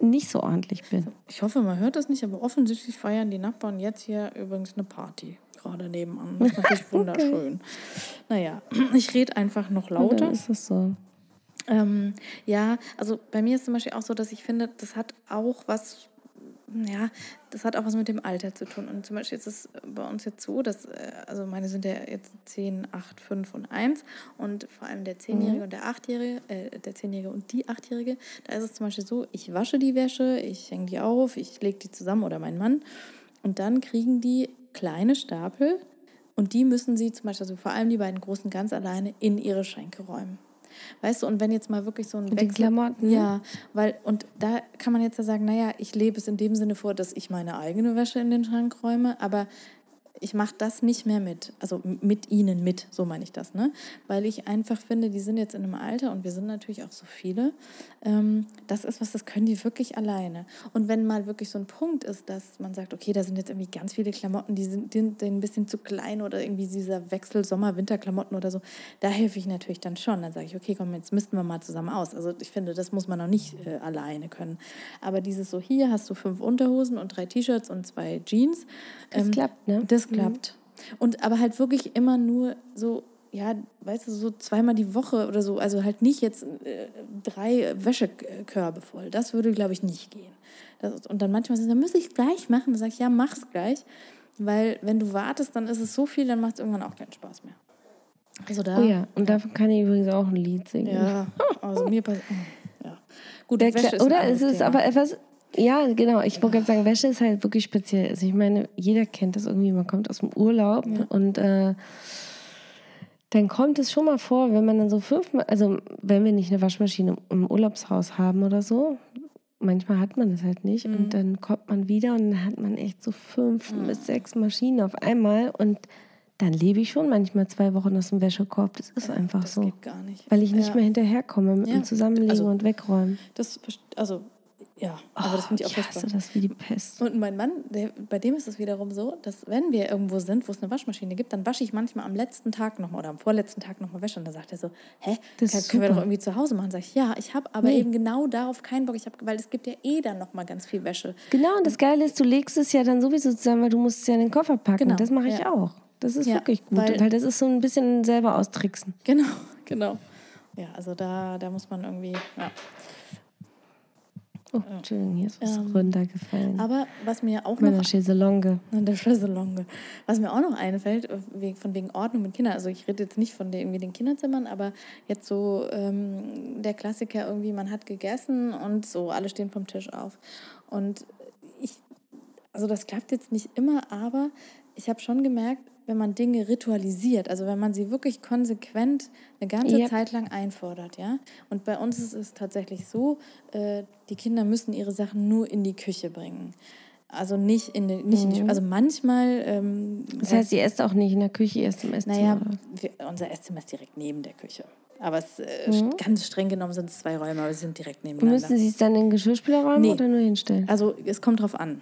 nicht so ordentlich bin. Ich hoffe, man hört das nicht, aber offensichtlich feiern die Nachbarn jetzt hier übrigens eine Party gerade nebenan. Das ist natürlich wunderschön. Naja, ich rede einfach noch lauter. dann ist es so. Ähm, ja, also bei mir ist zum Beispiel auch so, dass ich finde, das hat auch was, ja, das hat auch was mit dem Alter zu tun. Und zum Beispiel ist es bei uns jetzt so, dass, äh, also meine sind ja jetzt 10, 8, 5 und 1 und vor allem der 10-Jährige und der 8-Jährige, äh, der 10-Jährige und die 8-Jährige, da ist es zum Beispiel so, ich wasche die Wäsche, ich hänge die auf, ich lege die zusammen oder mein Mann und dann kriegen die kleine Stapel und die müssen sie zum Beispiel, also vor allem die beiden Großen ganz alleine in ihre Schränke räumen. Weißt du, und wenn jetzt mal wirklich so ein Mit den Klamotten? Ja, weil, und da kann man jetzt ja sagen, naja, ich lebe es in dem Sinne vor, dass ich meine eigene Wäsche in den Schrank räume, aber ich mache das nicht mehr mit. Also mit ihnen mit, so meine ich das, ne? Weil ich einfach finde, die sind jetzt in einem Alter und wir sind natürlich auch so viele. Ähm, das ist was, das können die wirklich alleine. Und wenn mal wirklich so ein Punkt ist, dass man sagt, okay, da sind jetzt irgendwie ganz viele Klamotten, die sind, die sind ein bisschen zu klein oder irgendwie dieser Wechsel Sommer-Winter-Klamotten oder so, da helfe ich natürlich dann schon. Dann sage ich, okay, komm, jetzt missten wir mal zusammen aus. Also ich finde, das muss man noch nicht äh, alleine können. Aber dieses so, hier hast du fünf Unterhosen und drei T-Shirts und zwei Jeans. Das klappt, ne? Das klappt. Und aber halt wirklich immer nur so, ja, weißt du, so zweimal die Woche oder so. Also halt nicht jetzt äh, drei Wäschekörbe voll. Das würde, glaube ich, nicht gehen. Das, und dann manchmal sagen, dann muss ich es gleich machen. Dann sage ich, ja, mach's gleich. Weil wenn du wartest, dann ist es so viel, dann macht es irgendwann auch keinen Spaß mehr. Also da. Oh ja, und davon kann ich übrigens auch ein Lied singen. Ja, also mir passiert. Ja. Gut, Der Wäsche ist oder ist es Thema. aber etwas. Ja, genau. Ich wollte gerade sagen, Wäsche ist halt wirklich speziell. Also ich meine, jeder kennt das irgendwie. Man kommt aus dem Urlaub und äh, dann kommt es schon mal vor, wenn man dann so fünfmal, also wenn wir nicht eine Waschmaschine im Urlaubshaus haben oder so, manchmal hat man das halt nicht Mhm. und dann kommt man wieder und dann hat man echt so fünf bis sechs Maschinen auf einmal und dann lebe ich schon manchmal zwei Wochen aus dem Wäschekorb. Das ist einfach das so. geht gar nicht. Weil ich nicht Ja. mehr hinterherkomme mit Ja, dem Zusammenlegen also- und Wegräumen. Das, also Ja, aber das finde ich auch Oh, ich hasse das wie die Pest. Und mein Mann, der, bei dem ist es wiederum so, dass wenn wir irgendwo sind, wo es eine Waschmaschine gibt, dann wasche ich manchmal am letzten Tag nochmal oder am vorletzten Tag nochmal Wäsche. Und da sagt er so, hä, Das können wir super. doch irgendwie zu Hause machen. Sag ich, ja, ich habe aber Nee. eben genau darauf keinen Bock. Ich hab, weil es gibt ja eh dann nochmal ganz viel Wäsche. Genau, und das Geile ist, du legst es ja dann sowieso zusammen, weil du musst es ja in den Koffer packen. Genau, Das mache ich ja. auch. Das ist Ja, wirklich gut, weil- weil, das ist so ein bisschen selber austricksen. Genau, genau. Ja, also da, da muss man irgendwie, ja. Oh, Entschuldigung, hier ist was Ähm, runtergefallen. Aber was mir auch Meiner noch Chaiselongue. Der Chaiselongue. Was mir auch noch einfällt, von wegen Ordnung mit Kindern, also ich rede jetzt nicht von den, irgendwie den Kinderzimmern, aber jetzt so ähm, der Klassiker irgendwie, man hat gegessen und so, alle stehen vom Tisch auf. Und ich, also das klappt jetzt nicht immer, aber ich habe schon gemerkt, wenn man Dinge ritualisiert, also wenn man sie wirklich konsequent eine ganze Yep. Zeit lang einfordert, ja. Und bei uns ist es tatsächlich so, äh, die Kinder müssen ihre Sachen nur in die Küche bringen. Also nicht in die, nicht in die, also manchmal. Ähm, Das heißt, ihr esst auch nicht in der Küche, ihr esst im Esszimmer. naja, wir, unser Esszimmer ist direkt neben der Küche. Aber es, äh, ganz streng genommen sind es zwei Räume, aber sie sind direkt nebeneinander. Müssen sie es dann in den Geschirrspüler räumen Nee. oder nur hinstellen? Also es kommt drauf an.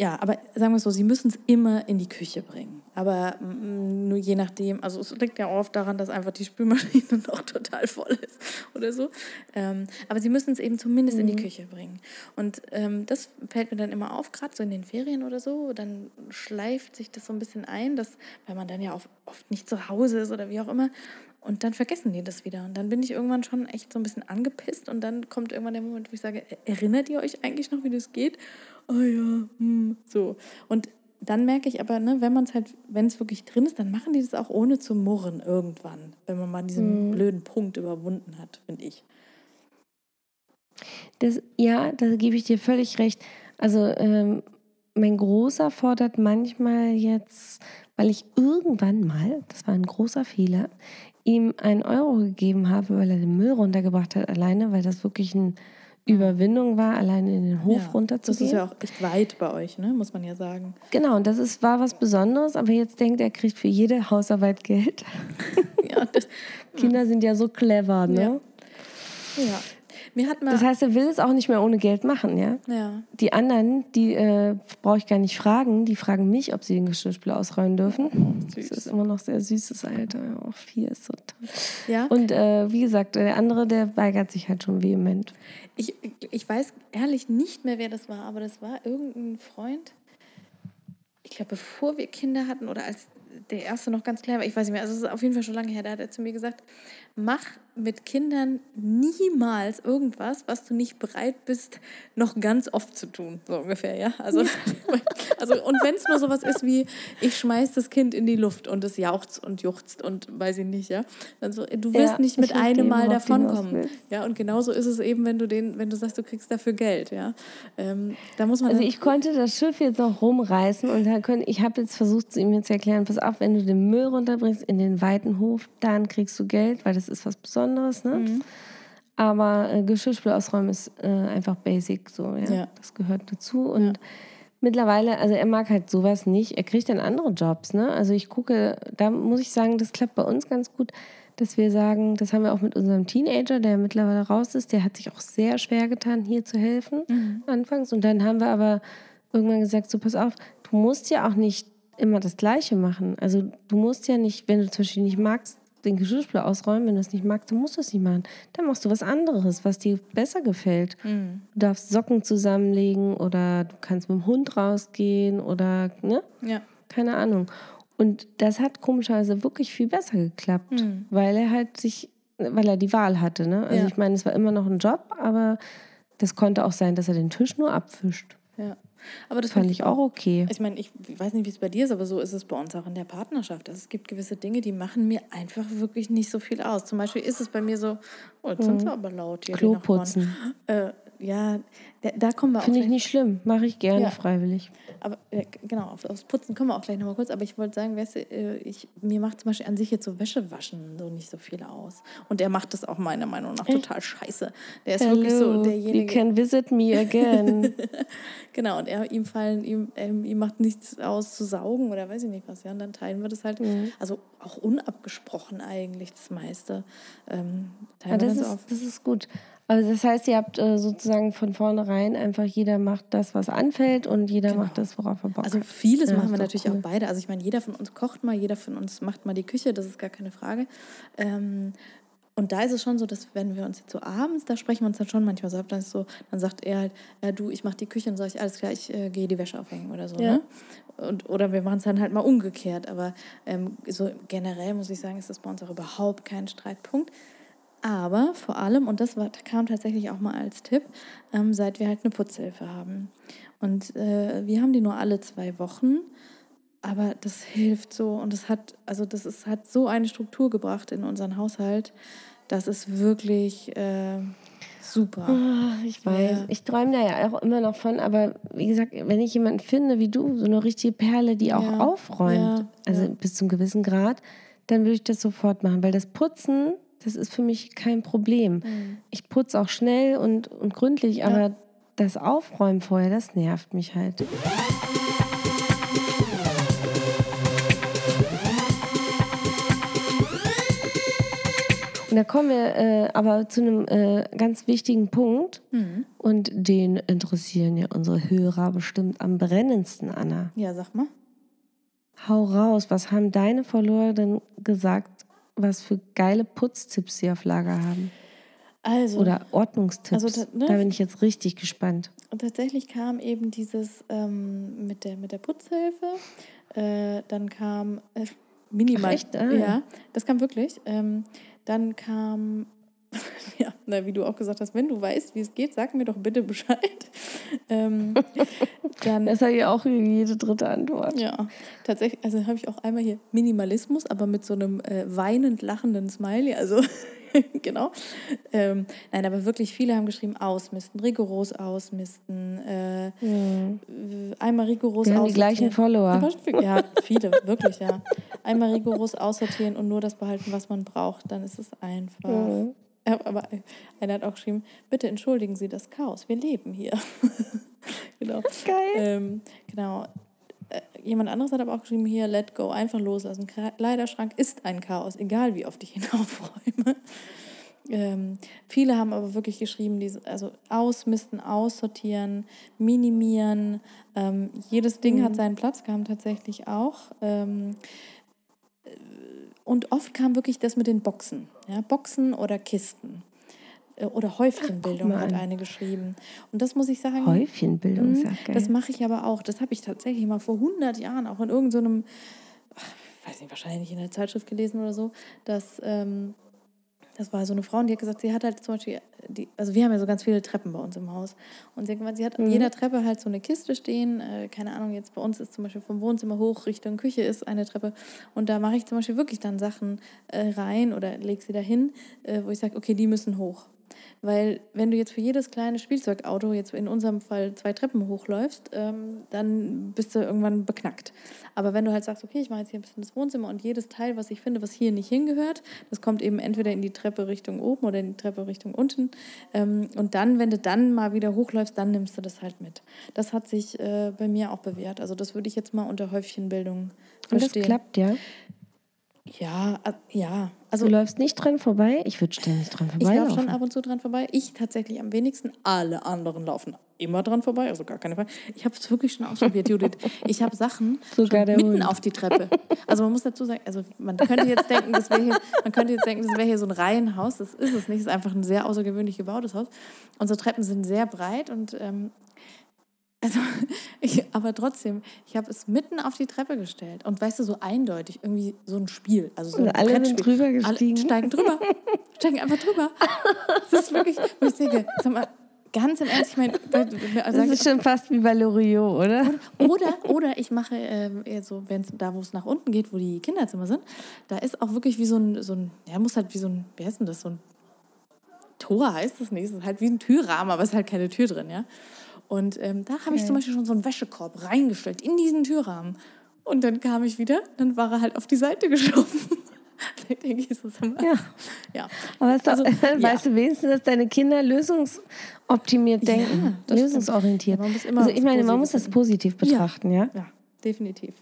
Ja, aber sagen wir es so, sie müssen es immer in die Küche bringen. Aber mm, nur je nachdem, also es liegt ja oft daran, dass einfach die Spülmaschine noch total voll ist oder so. Ähm, aber sie müssen es eben zumindest in die Küche bringen. Und ähm, das fällt mir dann immer auf, gerade so in den Ferien oder so, dann schleift sich das so ein bisschen ein, dass, weil man dann ja auch oft nicht zu Hause ist oder wie auch immer. Und dann vergessen die das wieder. Und dann bin ich irgendwann schon echt so ein bisschen angepisst. Und dann kommt irgendwann der Moment, wo ich sage, "Er- erinnert ihr euch eigentlich noch, wie das geht? Oh ja, hm, so. Und dann merke ich aber, ne, wenn man es halt, wenn es wirklich drin ist, dann machen die das auch ohne zu murren irgendwann, wenn man mal diesen blöden Punkt überwunden hat, finde ich. Das, ja, da gebe ich dir völlig recht. Also ähm, mein Großer fordert manchmal jetzt, weil ich irgendwann mal, das war ein großer Fehler, ihm einen Euro gegeben habe, weil er den Müll runtergebracht hat alleine, weil das wirklich eine Überwindung war, alleine in den Hof Ja, Das runterzugehen. ist ja auch echt weit bei euch, ne, muss man ja sagen. Genau, und das ist, war was Besonderes, aber jetzt denkt er, er kriegt für jede Hausarbeit Geld. Ja, das, Kinder sind ja so clever, ne? Ja. ja. Mir hat mal. Das heißt, er will es auch nicht mehr ohne Geld machen, ja? ja. Die anderen, die äh, brauche ich gar nicht fragen, die fragen mich, ob sie den Geschirrspüler ausräumen dürfen. Das ist immer noch sehr süßes Alter. Auch vier ist so toll. Ja. Und äh, wie gesagt, der andere, der weigert sich halt schon vehement. Ich, ich weiß ehrlich nicht mehr, wer das war, aber das war irgendein Freund. Ich glaube, bevor wir Kinder hatten oder als der erste noch ganz klein war, ich weiß nicht mehr, also es ist auf jeden Fall schon lange her, da hat er zu mir gesagt, mach mit Kindern niemals irgendwas, was du nicht bereit bist, noch ganz oft zu tun, so ungefähr, ja. Also, also und wenn es nur sowas ist wie, ich schmeiß das Kind in die Luft und es jauchzt und juchzt und weiß ich nicht, ja. Dann so, du wirst Ja, nicht mit einem Mal davonkommen. Ja, und genauso ist es eben, wenn du den, wenn du sagst, du kriegst dafür Geld, ja. Ähm, da muss man Also dann- ich konnte das Schiff jetzt noch rumreißen und dann können, ich habe jetzt versucht, zu ihm jetzt zu erklären, pass auf, wenn du den Müll runterbringst in den weiten Hof, dann kriegst du Geld, weil das ist was Besonderes, ne? Mhm. Aber äh, Geschirrspüler ausräumen ist äh, einfach basic, so, ja? Ja. Das gehört dazu und mittlerweile, also er mag halt sowas nicht, er kriegt dann andere Jobs, ne? Also ich gucke, da muss ich sagen, das klappt bei uns ganz gut, dass wir sagen, das haben wir auch mit unserem Teenager, der mittlerweile raus ist, der hat sich auch sehr schwer getan, hier zu helfen anfangs. Und dann haben wir aber irgendwann gesagt, so pass auf, du musst ja auch nicht immer das Gleiche machen. Also du musst ja nicht, wenn du zum Beispiel nicht magst, den Geschirrspüler ausräumen, wenn du es nicht magst, dann musst du es nicht machen. Dann machst du was anderes, was dir besser gefällt. Mhm. Du darfst Socken zusammenlegen oder du kannst mit dem Hund rausgehen oder, ne? ja. keine Ahnung. Und das hat komischerweise wirklich viel besser geklappt, weil er halt sich, weil er die Wahl hatte. Ne? Also. Ja. ich meine, es war immer noch ein Job, aber das konnte auch sein, dass er den Tisch nur abwischt. ja. Aber das Fand ich auch okay. Ich meine, ich weiß nicht, wie es bei dir ist, aber so ist es bei uns auch in der Partnerschaft. Also es gibt gewisse Dinge, die machen mir einfach wirklich nicht so viel aus. Zum Beispiel ist es bei mir so, oh, jetzt sind sie aber laut hier. Klo putzen. Äh, ja, da, da kommen wir auch Finde ich nicht schlimm. Mache ich gerne Ja. freiwillig. Aber äh, genau, auf, aufs Putzen kommen wir auch gleich nochmal kurz. Aber ich wollte sagen, weißt du, äh, ich, mir macht zum Beispiel an sich jetzt so Wäschewaschen so nicht so viel aus. Und er macht das auch meiner Meinung nach total scheiße. Der ist wirklich so Hello, you derjenige. can visit me again. Genau, und er, ihm fallen, ihm, ähm, ihm macht nichts aus zu saugen oder weiß ich nicht was, ja. Und dann teilen wir das halt, Mhm. also auch unabgesprochen eigentlich das meiste. Ähm, teilen Ja, wir das, ist, das ist gut. Aber das heißt, ihr habt äh, sozusagen von vornherein einfach jeder macht das, was anfällt und jeder macht das, worauf er Bock Also hat. vieles Ja, machen wir natürlich cool. auch beide. Also ich meine, jeder von uns kocht mal, jeder von uns macht mal die Küche, das ist gar keine Frage. Ähm, und da ist es schon so, dass wenn wir uns jetzt so abends, da sprechen wir uns dann schon manchmal so ab, dann ist so, dann sagt er halt, ja du, ich mache die Küche und sage ich, alles klar, ich äh, gehe die Wäsche aufhängen oder so. Ja. Ne? Und, oder wir machen es dann halt mal umgekehrt. Aber ähm, so generell muss ich sagen, ist das bei uns auch überhaupt kein Streitpunkt. Aber vor allem, und das war, kam tatsächlich auch mal als Tipp, ähm, seit wir halt eine Putzhilfe haben. Und äh, wir haben die nur alle zwei Wochen. Aber das hilft so und es hat, also das ist, hat so eine Struktur gebracht in unseren Haushalt. Das ist wirklich äh, super. Ah, Ich weiß, Ja. ich träume da ja auch immer noch von, aber wie gesagt, wenn ich jemanden finde wie du, so eine richtige Perle, die auch Ja, aufräumt, ja, also bis zum gewissen Grad, dann würde ich das sofort machen, weil das Putzen, das ist für mich kein Problem. Mhm. Ich putze auch schnell und, und gründlich, aber das Aufräumen vorher, das nervt mich halt. Und da kommen wir äh, aber zu einem äh, ganz wichtigen Punkt. Mhm. Und den interessieren ja unsere Hörer bestimmt am brennendsten, Anna. Ja, sag mal. Hau raus, was haben deine denn gesagt, was für geile Putztipps sie auf Lager haben? Also, Oder Ordnungstipps. Also, da- ne? Da bin ich jetzt richtig gespannt. Und tatsächlich kam eben dieses ähm, mit, der, mit der Putzhilfe. Äh, dann kam äh, minimal. Ach, echt? Ah. Ja, das kam wirklich. Ähm, dann kam, ja, na, wie du auch gesagt hast, wenn du weißt, wie es geht, sag mir doch bitte Bescheid. ähm, dann, Das habe ich auch jede dritte Antwort. ja, tatsächlich, also habe ich auch einmal hier Minimalismus, aber mit so einem äh, weinend lachenden Smiley, also genau. Ähm, nein, aber wirklich viele haben geschrieben, ausmisten, rigoros ausmisten, äh, Hm. äh, einmal rigoros Wir haben die aussortieren. gleichen Follower. Ja, viele, wirklich, ja. Einmal rigoros aussortieren und nur das behalten, was man braucht, dann ist es einfach. Mhm. Aber einer hat auch geschrieben, bitte entschuldigen Sie das Chaos, wir leben hier. genau. Geil. Ähm, genau. Äh, Jemand anderes hat aber auch geschrieben, hier, let go, einfach loslassen. Kleiderschrank ist ein Chaos, egal wie oft ich ihn aufräume. Ähm, viele haben aber wirklich geschrieben, diese, also ausmisten, aussortieren, minimieren. Ähm, jedes Ding hat seinen Platz, kam tatsächlich auch. Ähm, äh, und oft kam wirklich das mit den Boxen. Ja? Boxen oder Kisten. Äh, Oder Häufchenbildung mal hat eine geschrieben. Und das muss ich sagen. Häufchenbildung ja Mhm, geil. Das mache ich aber auch. Das habe ich tatsächlich mal vor 100 Jahren auch in irgendeinem, ach, weiß nicht, wahrscheinlich in der Zeitschrift gelesen oder so, dass ähm, das war so eine Frau, und die hat gesagt, sie hat halt zum Beispiel, die, also wir haben ja so ganz viele Treppen bei uns im Haus. Und sie hat gemeint, sie hat an jeder Treppe halt so eine Kiste stehen. Äh, keine Ahnung, jetzt bei uns ist zum Beispiel vom Wohnzimmer hoch Richtung Küche ist eine Treppe. Und da mache ich zum Beispiel wirklich dann Sachen äh, rein oder lege sie dahin, äh, wo ich sage, okay, die müssen hoch. Weil wenn du jetzt für jedes kleine Spielzeugauto, jetzt in unserem Fall zwei Treppen hochläufst, ähm, dann bist du irgendwann beknackt. Aber wenn du halt sagst, okay, ich mache jetzt hier ein bisschen das Wohnzimmer und jedes Teil, was ich finde, was hier nicht hingehört, das kommt eben entweder in die Treppe Richtung oben oder in die Treppe Richtung unten. Ähm, und dann, wenn du dann mal wieder hochläufst, dann nimmst du das halt mit. Das hat sich äh, bei mir auch bewährt. Also das würde ich jetzt mal unter Häufchenbildung Und das verstehen. klappt, ja. Ja, äh, ja. Also, du läufst nicht dran vorbei? Ich würde ständig dran Ich laufe schon ab und zu dran vorbei. Ich tatsächlich am wenigsten. Alle anderen laufen immer dran vorbei, also gar keine Frage. Ich habe es wirklich schon ausprobiert, Judith. Ich habe Sachen Sogar mitten Hund. auf die Treppe. Also man muss dazu sagen, also man könnte jetzt denken, das wäre hier, man könnte jetzt denken, das wäre hier so ein Reihenhaus. Das ist es nicht. Es ist einfach ein sehr außergewöhnlich gebautes Haus. Unsere Treppen sind sehr breit und ähm, also, ich, aber trotzdem, ich habe es mitten auf die Treppe gestellt. Und weißt du, so eindeutig, irgendwie so ein Spiel. Also so Und ein alle sind drüber gestiegen? Alle steigen drüber. steigen einfach drüber. Das ist wirklich, wo ich denke, sag mal, ganz im Ernst, ich meine, Das ist schon fast wie bei Loriot, oder? oder, oder ich mache ähm, eher so, wenn es da, wo es nach unten geht, wo die Kinderzimmer sind, da ist auch wirklich wie so ein, so ein, ja, muss halt wie so ein, wie heißt denn das, so ein Tor heißt das nicht, es ist halt wie ein Türrahmen, aber es ist halt keine Tür drin, ja. Und ähm, da habe ich zum Beispiel schon so einen Wäschekorb reingestellt in diesen Türrahmen. Und dann kam ich wieder, dann war er halt auf die Seite geschoben. da denke ich so, mal, Ja. ja. Aber es Also, weißt du wenigstens, dass deine Kinder lösungsoptimiert denken, stimmt. lösungsorientiert. Ja, man muss immer also ich meine, man muss das positiv betrachten, ja. Ja, definitiv.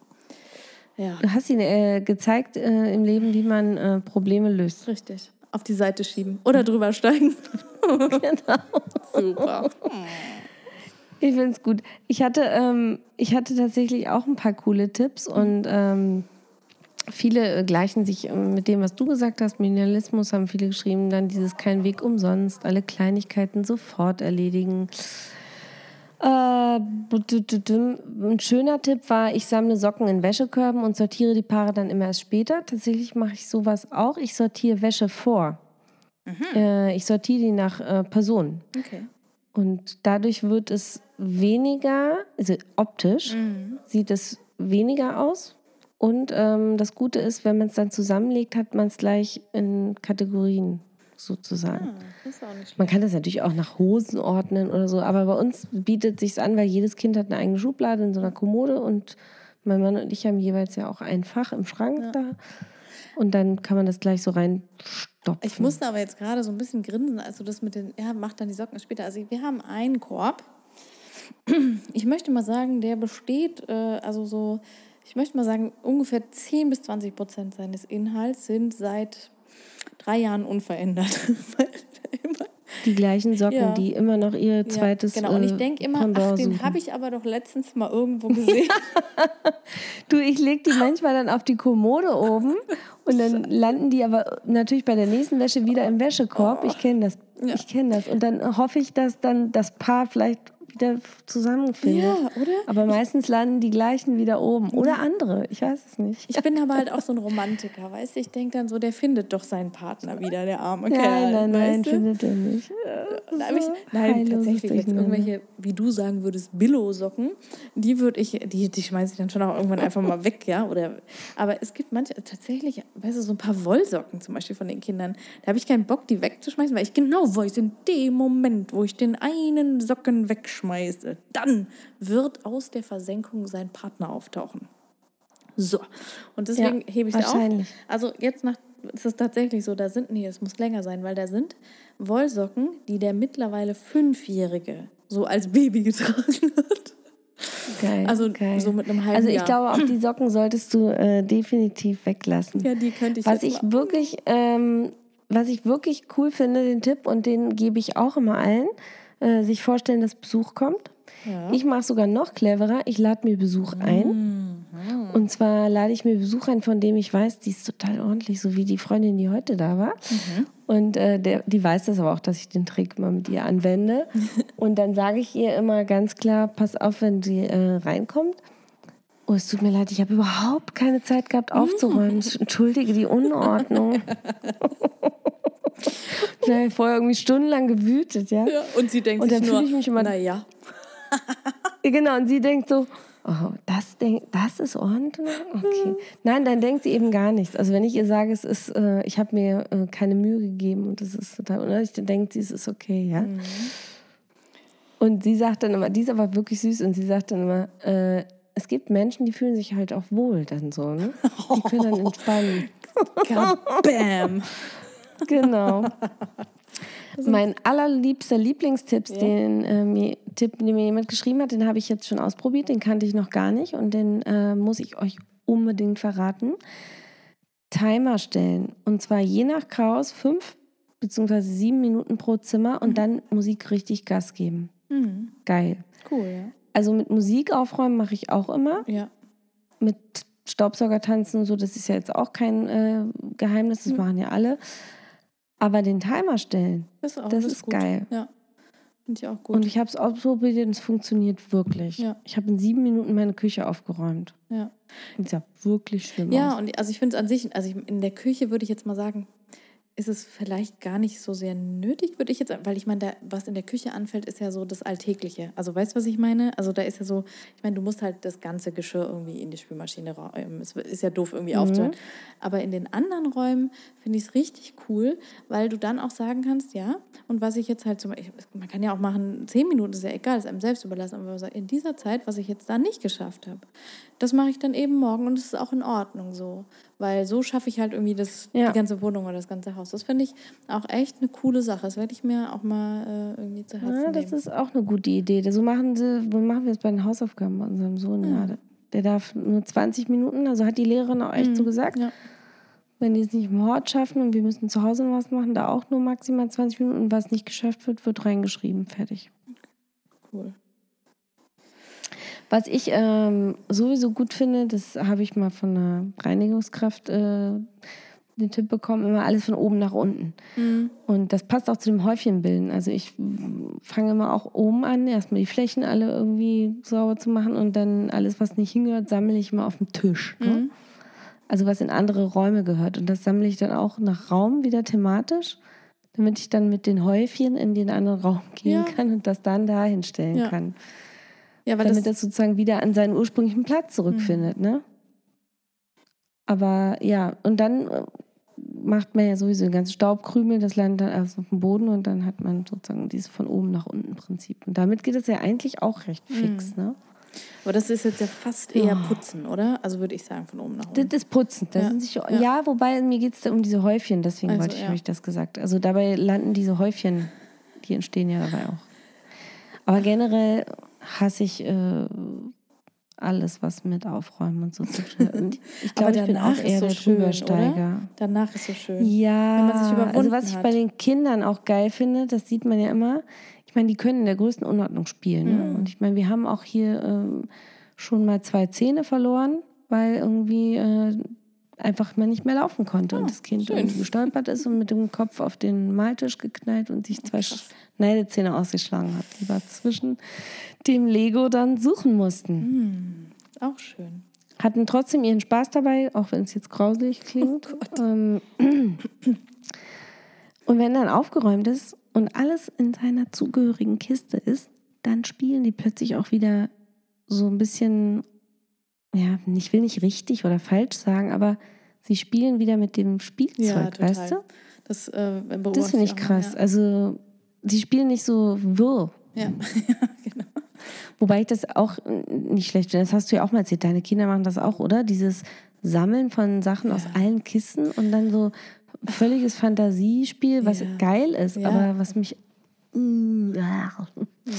Ja, Du hast ihnen äh, gezeigt äh, im Leben, wie man äh, Probleme löst. richtig. Auf die Seite schieben oder drüber steigen. genau. Super. Ich finde es gut. Ich hatte, ähm, ich hatte tatsächlich auch ein paar coole Tipps und ähm, viele äh, gleichen sich ähm, mit dem, was du gesagt hast. Minimalismus haben viele geschrieben. Dann dieses kein Weg umsonst, alle Kleinigkeiten sofort erledigen. Äh, ein schöner Tipp war, ich sammle Socken in Wäschekörben und sortiere die Paare dann immer erst später. Tatsächlich mache ich sowas auch. Ich sortiere Wäsche vor. Äh, ich sortiere die nach äh, Person. Okay. Und dadurch wird es weniger, also optisch sieht es weniger aus. Und ähm, das Gute ist, wenn man es dann zusammenlegt, hat man es gleich in Kategorien sozusagen. Schlecht. Man kann das natürlich auch nach Hosen ordnen oder so, aber bei uns bietet sich an, weil jedes Kind hat eine eigene Schublade in so einer Kommode und mein Mann und ich haben jeweils ja auch ein Fach im Schrank da. Und dann kann man das gleich so reinstopfen. Ich musste aber jetzt gerade so ein bisschen grinsen, als du das mit den, ja, mach dann die Socken später. Also wir haben einen Korb. Ich möchte mal sagen, der besteht, äh, also so, ich möchte mal sagen, ungefähr 10 bis 20 Prozent seines Inhalts sind seit drei Jahren unverändert. Die gleichen Socken, Ja. die immer noch ihr zweites ja, genau. Und ich äh, denke immer, ach, den habe ich aber doch letztens mal irgendwo gesehen. Du, ich lege die manchmal dann auf die Kommode oben und dann landen die aber natürlich bei der nächsten Wäsche wieder im Wäschekorb. Ich kenne das. Ich kenne das. Und dann hoffe ich, dass dann das Paar vielleicht wieder zusammenfindet. Ja, oder? Aber meistens landen die gleichen wieder oben. Oder andere. Ich weiß es nicht. Ich bin aber halt auch so ein Romantiker, weißt du? Ich denke dann so, der findet doch seinen Partner wieder, der arme Nein, Kerl. nein, nein, weißt du? findet er nicht. Da hab ich, nein, Heilloses tatsächlich jetzt irgendwelche, wie du sagen würdest, Billo-Socken, die würde ich, die, die schmeiße ich dann schon auch irgendwann einfach mal weg, ja. Oder, aber es gibt manche, tatsächlich, weißt du, so ein paar Wollsocken zum Beispiel von den Kindern. Da habe ich keinen Bock, die wegzuschmeißen, weil ich genau weiß, in dem Moment, wo ich den einen Socken wegschmeiße, dann wird aus der Versenkung sein Partner auftauchen. So. Und deswegen Ja, hebe ich es auf. Also jetzt nach, ist es tatsächlich so, da sind, nee, es muss länger sein, weil da sind Wollsocken, die der mittlerweile Fünfjährige so als Baby getragen hat. Geil. Also geil. so mit einem halben Also ich Jahr. glaube, auch die Socken solltest du äh, definitiv weglassen. Ja, die könnte ich Was ich mal- wirklich, ähm, was ich wirklich cool finde, den Tipp, und den gebe ich auch immer allen, äh, sich vorstellen, dass Besuch kommt. Ja. Ich mache sogar noch cleverer. Ich lade mir Besuch ein. Mhm. Und zwar lade ich mir Besuch ein, von dem ich weiß, die ist total ordentlich, so wie die Freundin, die heute da war. Mhm. Und äh, der, die weiß das aber auch, dass ich den Trick mal mit ihr anwende. Und dann sage ich ihr immer ganz klar, pass auf, wenn sie äh, reinkommt. Oh, es tut mir leid, ich habe überhaupt keine Zeit gehabt aufzuräumen. Entschuldige die Unordnung. ich habe vorher irgendwie stundenlang gewütet, ja. Ja, und sie denkt Und dann sich nur, fühle ich mich immer- naja, Ja, Genau, und sie denkt so, oh, das, denk, das ist Ordnung? Okay. Nein, dann denkt sie eben gar nichts. Also wenn ich ihr sage, es ist, äh, ich habe mir äh, keine Mühe gegeben und das ist total unnötig, dann denkt sie, es ist okay, ja. Und sie sagt dann immer, die ist aber wirklich süß und sie sagt dann immer, äh, es gibt Menschen, die fühlen sich halt auch wohl dann so, ne? Die können dann entspannen. bam. Genau. Mein allerliebster Lieblingstipp, den, äh, mir, Tipp, den mir jemand geschrieben hat, den habe ich jetzt schon ausprobiert, den kannte ich noch gar nicht und den äh, muss ich euch unbedingt verraten. Timer stellen. Und zwar je nach Chaos fünf beziehungsweise sieben Minuten pro Zimmer und dann Musik richtig Gas geben. Mhm. Geil. Cool, ja. Also mit Musik aufräumen mache ich auch immer. Ja. Mit Staubsauger tanzen und so, das ist ja jetzt auch kein äh, Geheimnis, das machen ja alle. Aber den Timer stellen, Das ist, auch, Das ist gut. geil. Ja. Finde ich auch gut. Und ich habe es ausprobiert und es funktioniert wirklich. Ja. Ich habe in sieben Minuten meine Küche aufgeräumt. ja. Und es sah wirklich schlimm Ja, aus. und also ich finde es an sich, also ich, in der Küche würde ich jetzt mal sagen, ist es vielleicht gar nicht so sehr nötig, würde ich jetzt, weil ich meine, da, was in der Küche anfällt, ist ja so das Alltägliche. Also weißt du, was ich meine? Also da ist ja so, ich meine, du musst halt das ganze Geschirr irgendwie in die Spülmaschine räumen. Es ist ja doof irgendwie aufzuhören. Aber in den anderen Räumen finde ich es richtig cool, weil du dann auch sagen kannst, ja, und was ich jetzt halt zum Beispiel, man kann ja auch machen, zehn Minuten ist ja egal, ist einem selbst überlassen, aber in dieser Zeit, was ich jetzt da nicht geschafft habe, das mache ich dann eben morgen und es ist auch in Ordnung so. Weil so schaffe ich halt irgendwie das, Ja. die ganze Wohnung oder das ganze Haus. Das finde ich auch echt eine coole Sache. Das werde ich mir auch mal äh, irgendwie zu Herzen Ja, das nehmen. ist auch eine gute Idee. So machen, sie, machen wir es bei den Hausaufgaben bei unserem Sohn. Ja. Der darf nur 20 Minuten, also hat die Lehrerin auch echt so gesagt. Ja. Wenn die es nicht im Hort schaffen und wir müssen zu Hause noch was machen, da auch nur maximal 20 Minuten. Was nicht geschafft wird, wird reingeschrieben. Fertig. Cool. Was ich ähm, sowieso gut finde, das habe ich mal von einer Reinigungskraft äh, den Tipp bekommen, immer alles von oben nach unten. Und das passt auch zu dem Häufchenbilden. Also ich fange immer auch oben an, erstmal die Flächen alle irgendwie sauber zu machen und dann alles, was nicht hingehört, sammle ich immer auf dem Tisch. Ne? Also was in andere Räume gehört. Und das sammle ich dann auch nach Raum wieder thematisch, damit ich dann mit den Häufchen in den anderen Raum gehen Ja. kann und das dann da hinstellen Ja. kann. Ja, weil damit das, das sozusagen wieder an seinen ursprünglichen Platz zurückfindet, ne? Aber ja, und dann äh, macht man ja sowieso den ganzen Staubkrümel, das landet dann erst auf dem Boden und dann hat man sozusagen dieses von oben nach unten Prinzip. Und damit geht es ja eigentlich auch recht fix, ne? aber das ist jetzt ja fast eher Putzen, oder? Also würde ich sagen, von oben nach unten. Das ist Putzen. Das Ja. sind sich, ja. Ja. wobei mir geht es da um diese Häufchen, deswegen Also, wollte ich, ja. habe ich das gesagt. Also dabei landen diese Häufchen, die entstehen ja dabei auch. Aber generell hasse ich äh, alles, was mit Aufräumen und so zu tun hat. Ich glaube, ich bin auch eher der Drübersteiger. oder? Danach ist so schön. Ja, Wenn man sich also was ich hat. bei den Kindern auch geil finde, das sieht man ja immer. Ich meine, die können in der größten Unordnung spielen. Ne? Mhm. Und ich meine, wir haben auch hier ähm, schon mal zwei Zähne verloren, weil irgendwie äh, einfach man nicht mehr laufen konnte und das Kind Ah, irgendwie gestolpert ist und mit dem Kopf auf den Maltisch geknallt und sich zwei Schneidezähne ausgeschlagen hat, die wir zwischen dem Lego dann suchen mussten Auch schön. hatten trotzdem ihren Spaß dabei, auch wenn es jetzt grauselig klingt. ähm, und wenn dann aufgeräumt ist und alles in seiner zugehörigen Kiste ist, dann spielen die plötzlich auch wieder so ein bisschen, ja, ich will nicht richtig oder falsch sagen, aber sie spielen wieder mit dem Spielzeug, weißt du? Das, äh, Das finde ich mal, krass. Also sie spielen nicht so wirr. Ja, ja. ja genau. Wobei ich das auch nicht schlecht finde. Das hast du ja auch mal erzählt. Deine Kinder machen das auch, oder? Dieses Sammeln von Sachen aus allen Kissen und dann so völliges Fantasiespiel, was Ja. geil ist, Ja. aber was mich. Mm.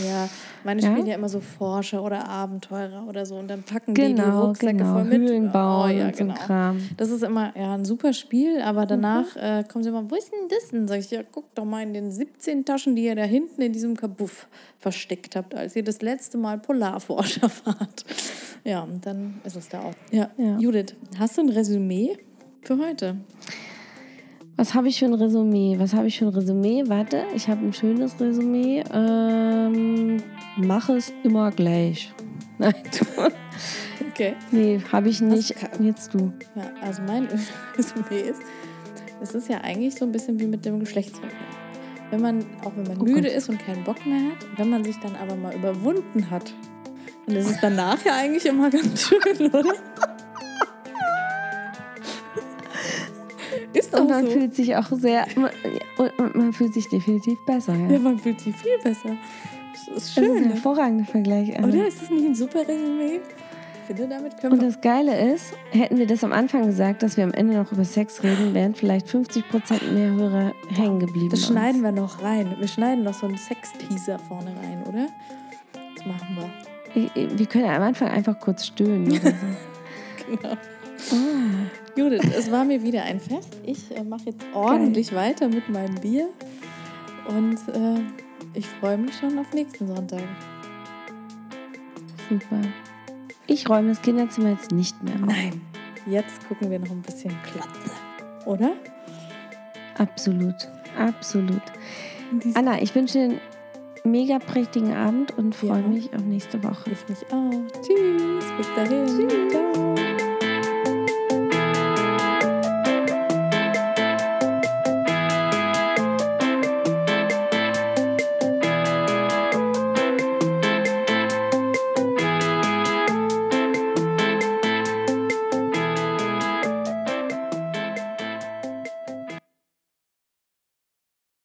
Ja, meine Ja? spielen ja immer so Forscher oder Abenteurer oder so und dann packen die die Genau, Rucksäcke genau. voll mit. Oh, ja, genau. Kram. Das ist immer ja, ein super Spiel, aber danach Mhm. äh, kommen sie immer, wo ist denn das denn? Sag ich, ja, guck doch mal in den 17 Taschen, die ihr da hinten in diesem Kabuff versteckt habt, als ihr das letzte Mal Polarforscher wart. Ja, und dann ist es da auch. Ja. Ja. Judith, hast du ein Resümee für heute? Was habe ich für ein Resümee? Was habe ich für ein Resümee? Warte, ich habe ein schönes Resümee. Ähm, mach es immer gleich. Nein, Okay. nee, habe ich nicht. kann- Jetzt du. Ja, also mein Resümee ist, es ist ja eigentlich so ein bisschen wie mit dem Geschlechtsverkehr. Wenn man, auch wenn man Oh müde Gott. ist und keinen Bock mehr hat, wenn man sich dann aber mal überwunden hat, dann ist es danach ja eigentlich immer ganz schön, oder? Man so. fühlt sich auch sehr. Und, und man fühlt sich definitiv besser. Ja. ja, man fühlt sich viel besser. Das ist Das ist schön, ein ne? hervorragender Vergleich. Anna. oder? Ist das nicht ein super Resümee? Finde, damit können Und das Geile ist, hätten wir das am Anfang gesagt, dass wir am Ende noch über Sex reden, wären vielleicht 50% mehr Hörer hängen geblieben. Das schneiden wir noch rein. Wir schneiden noch so einen Sex-Teaser vorne rein, oder? Das machen wir. wir. Können ja am Anfang einfach kurz stöhnen. Oder so. Judith, es war mir wieder ein Fest. Ich äh, mache jetzt ordentlich weiter mit meinem Bier. Und äh, ich freue mich schon auf nächsten Sonntag. Super. Ich räume das Kinderzimmer jetzt nicht mehr auf. Nein, jetzt gucken wir noch ein bisschen Klatze. Oder? Absolut. Absolut. Anna, ich wünsche dir einen mega prächtigen Abend und freue Ja. mich auf nächste Woche. ich mich auch. Tschüss. Bis dahin. Ciao.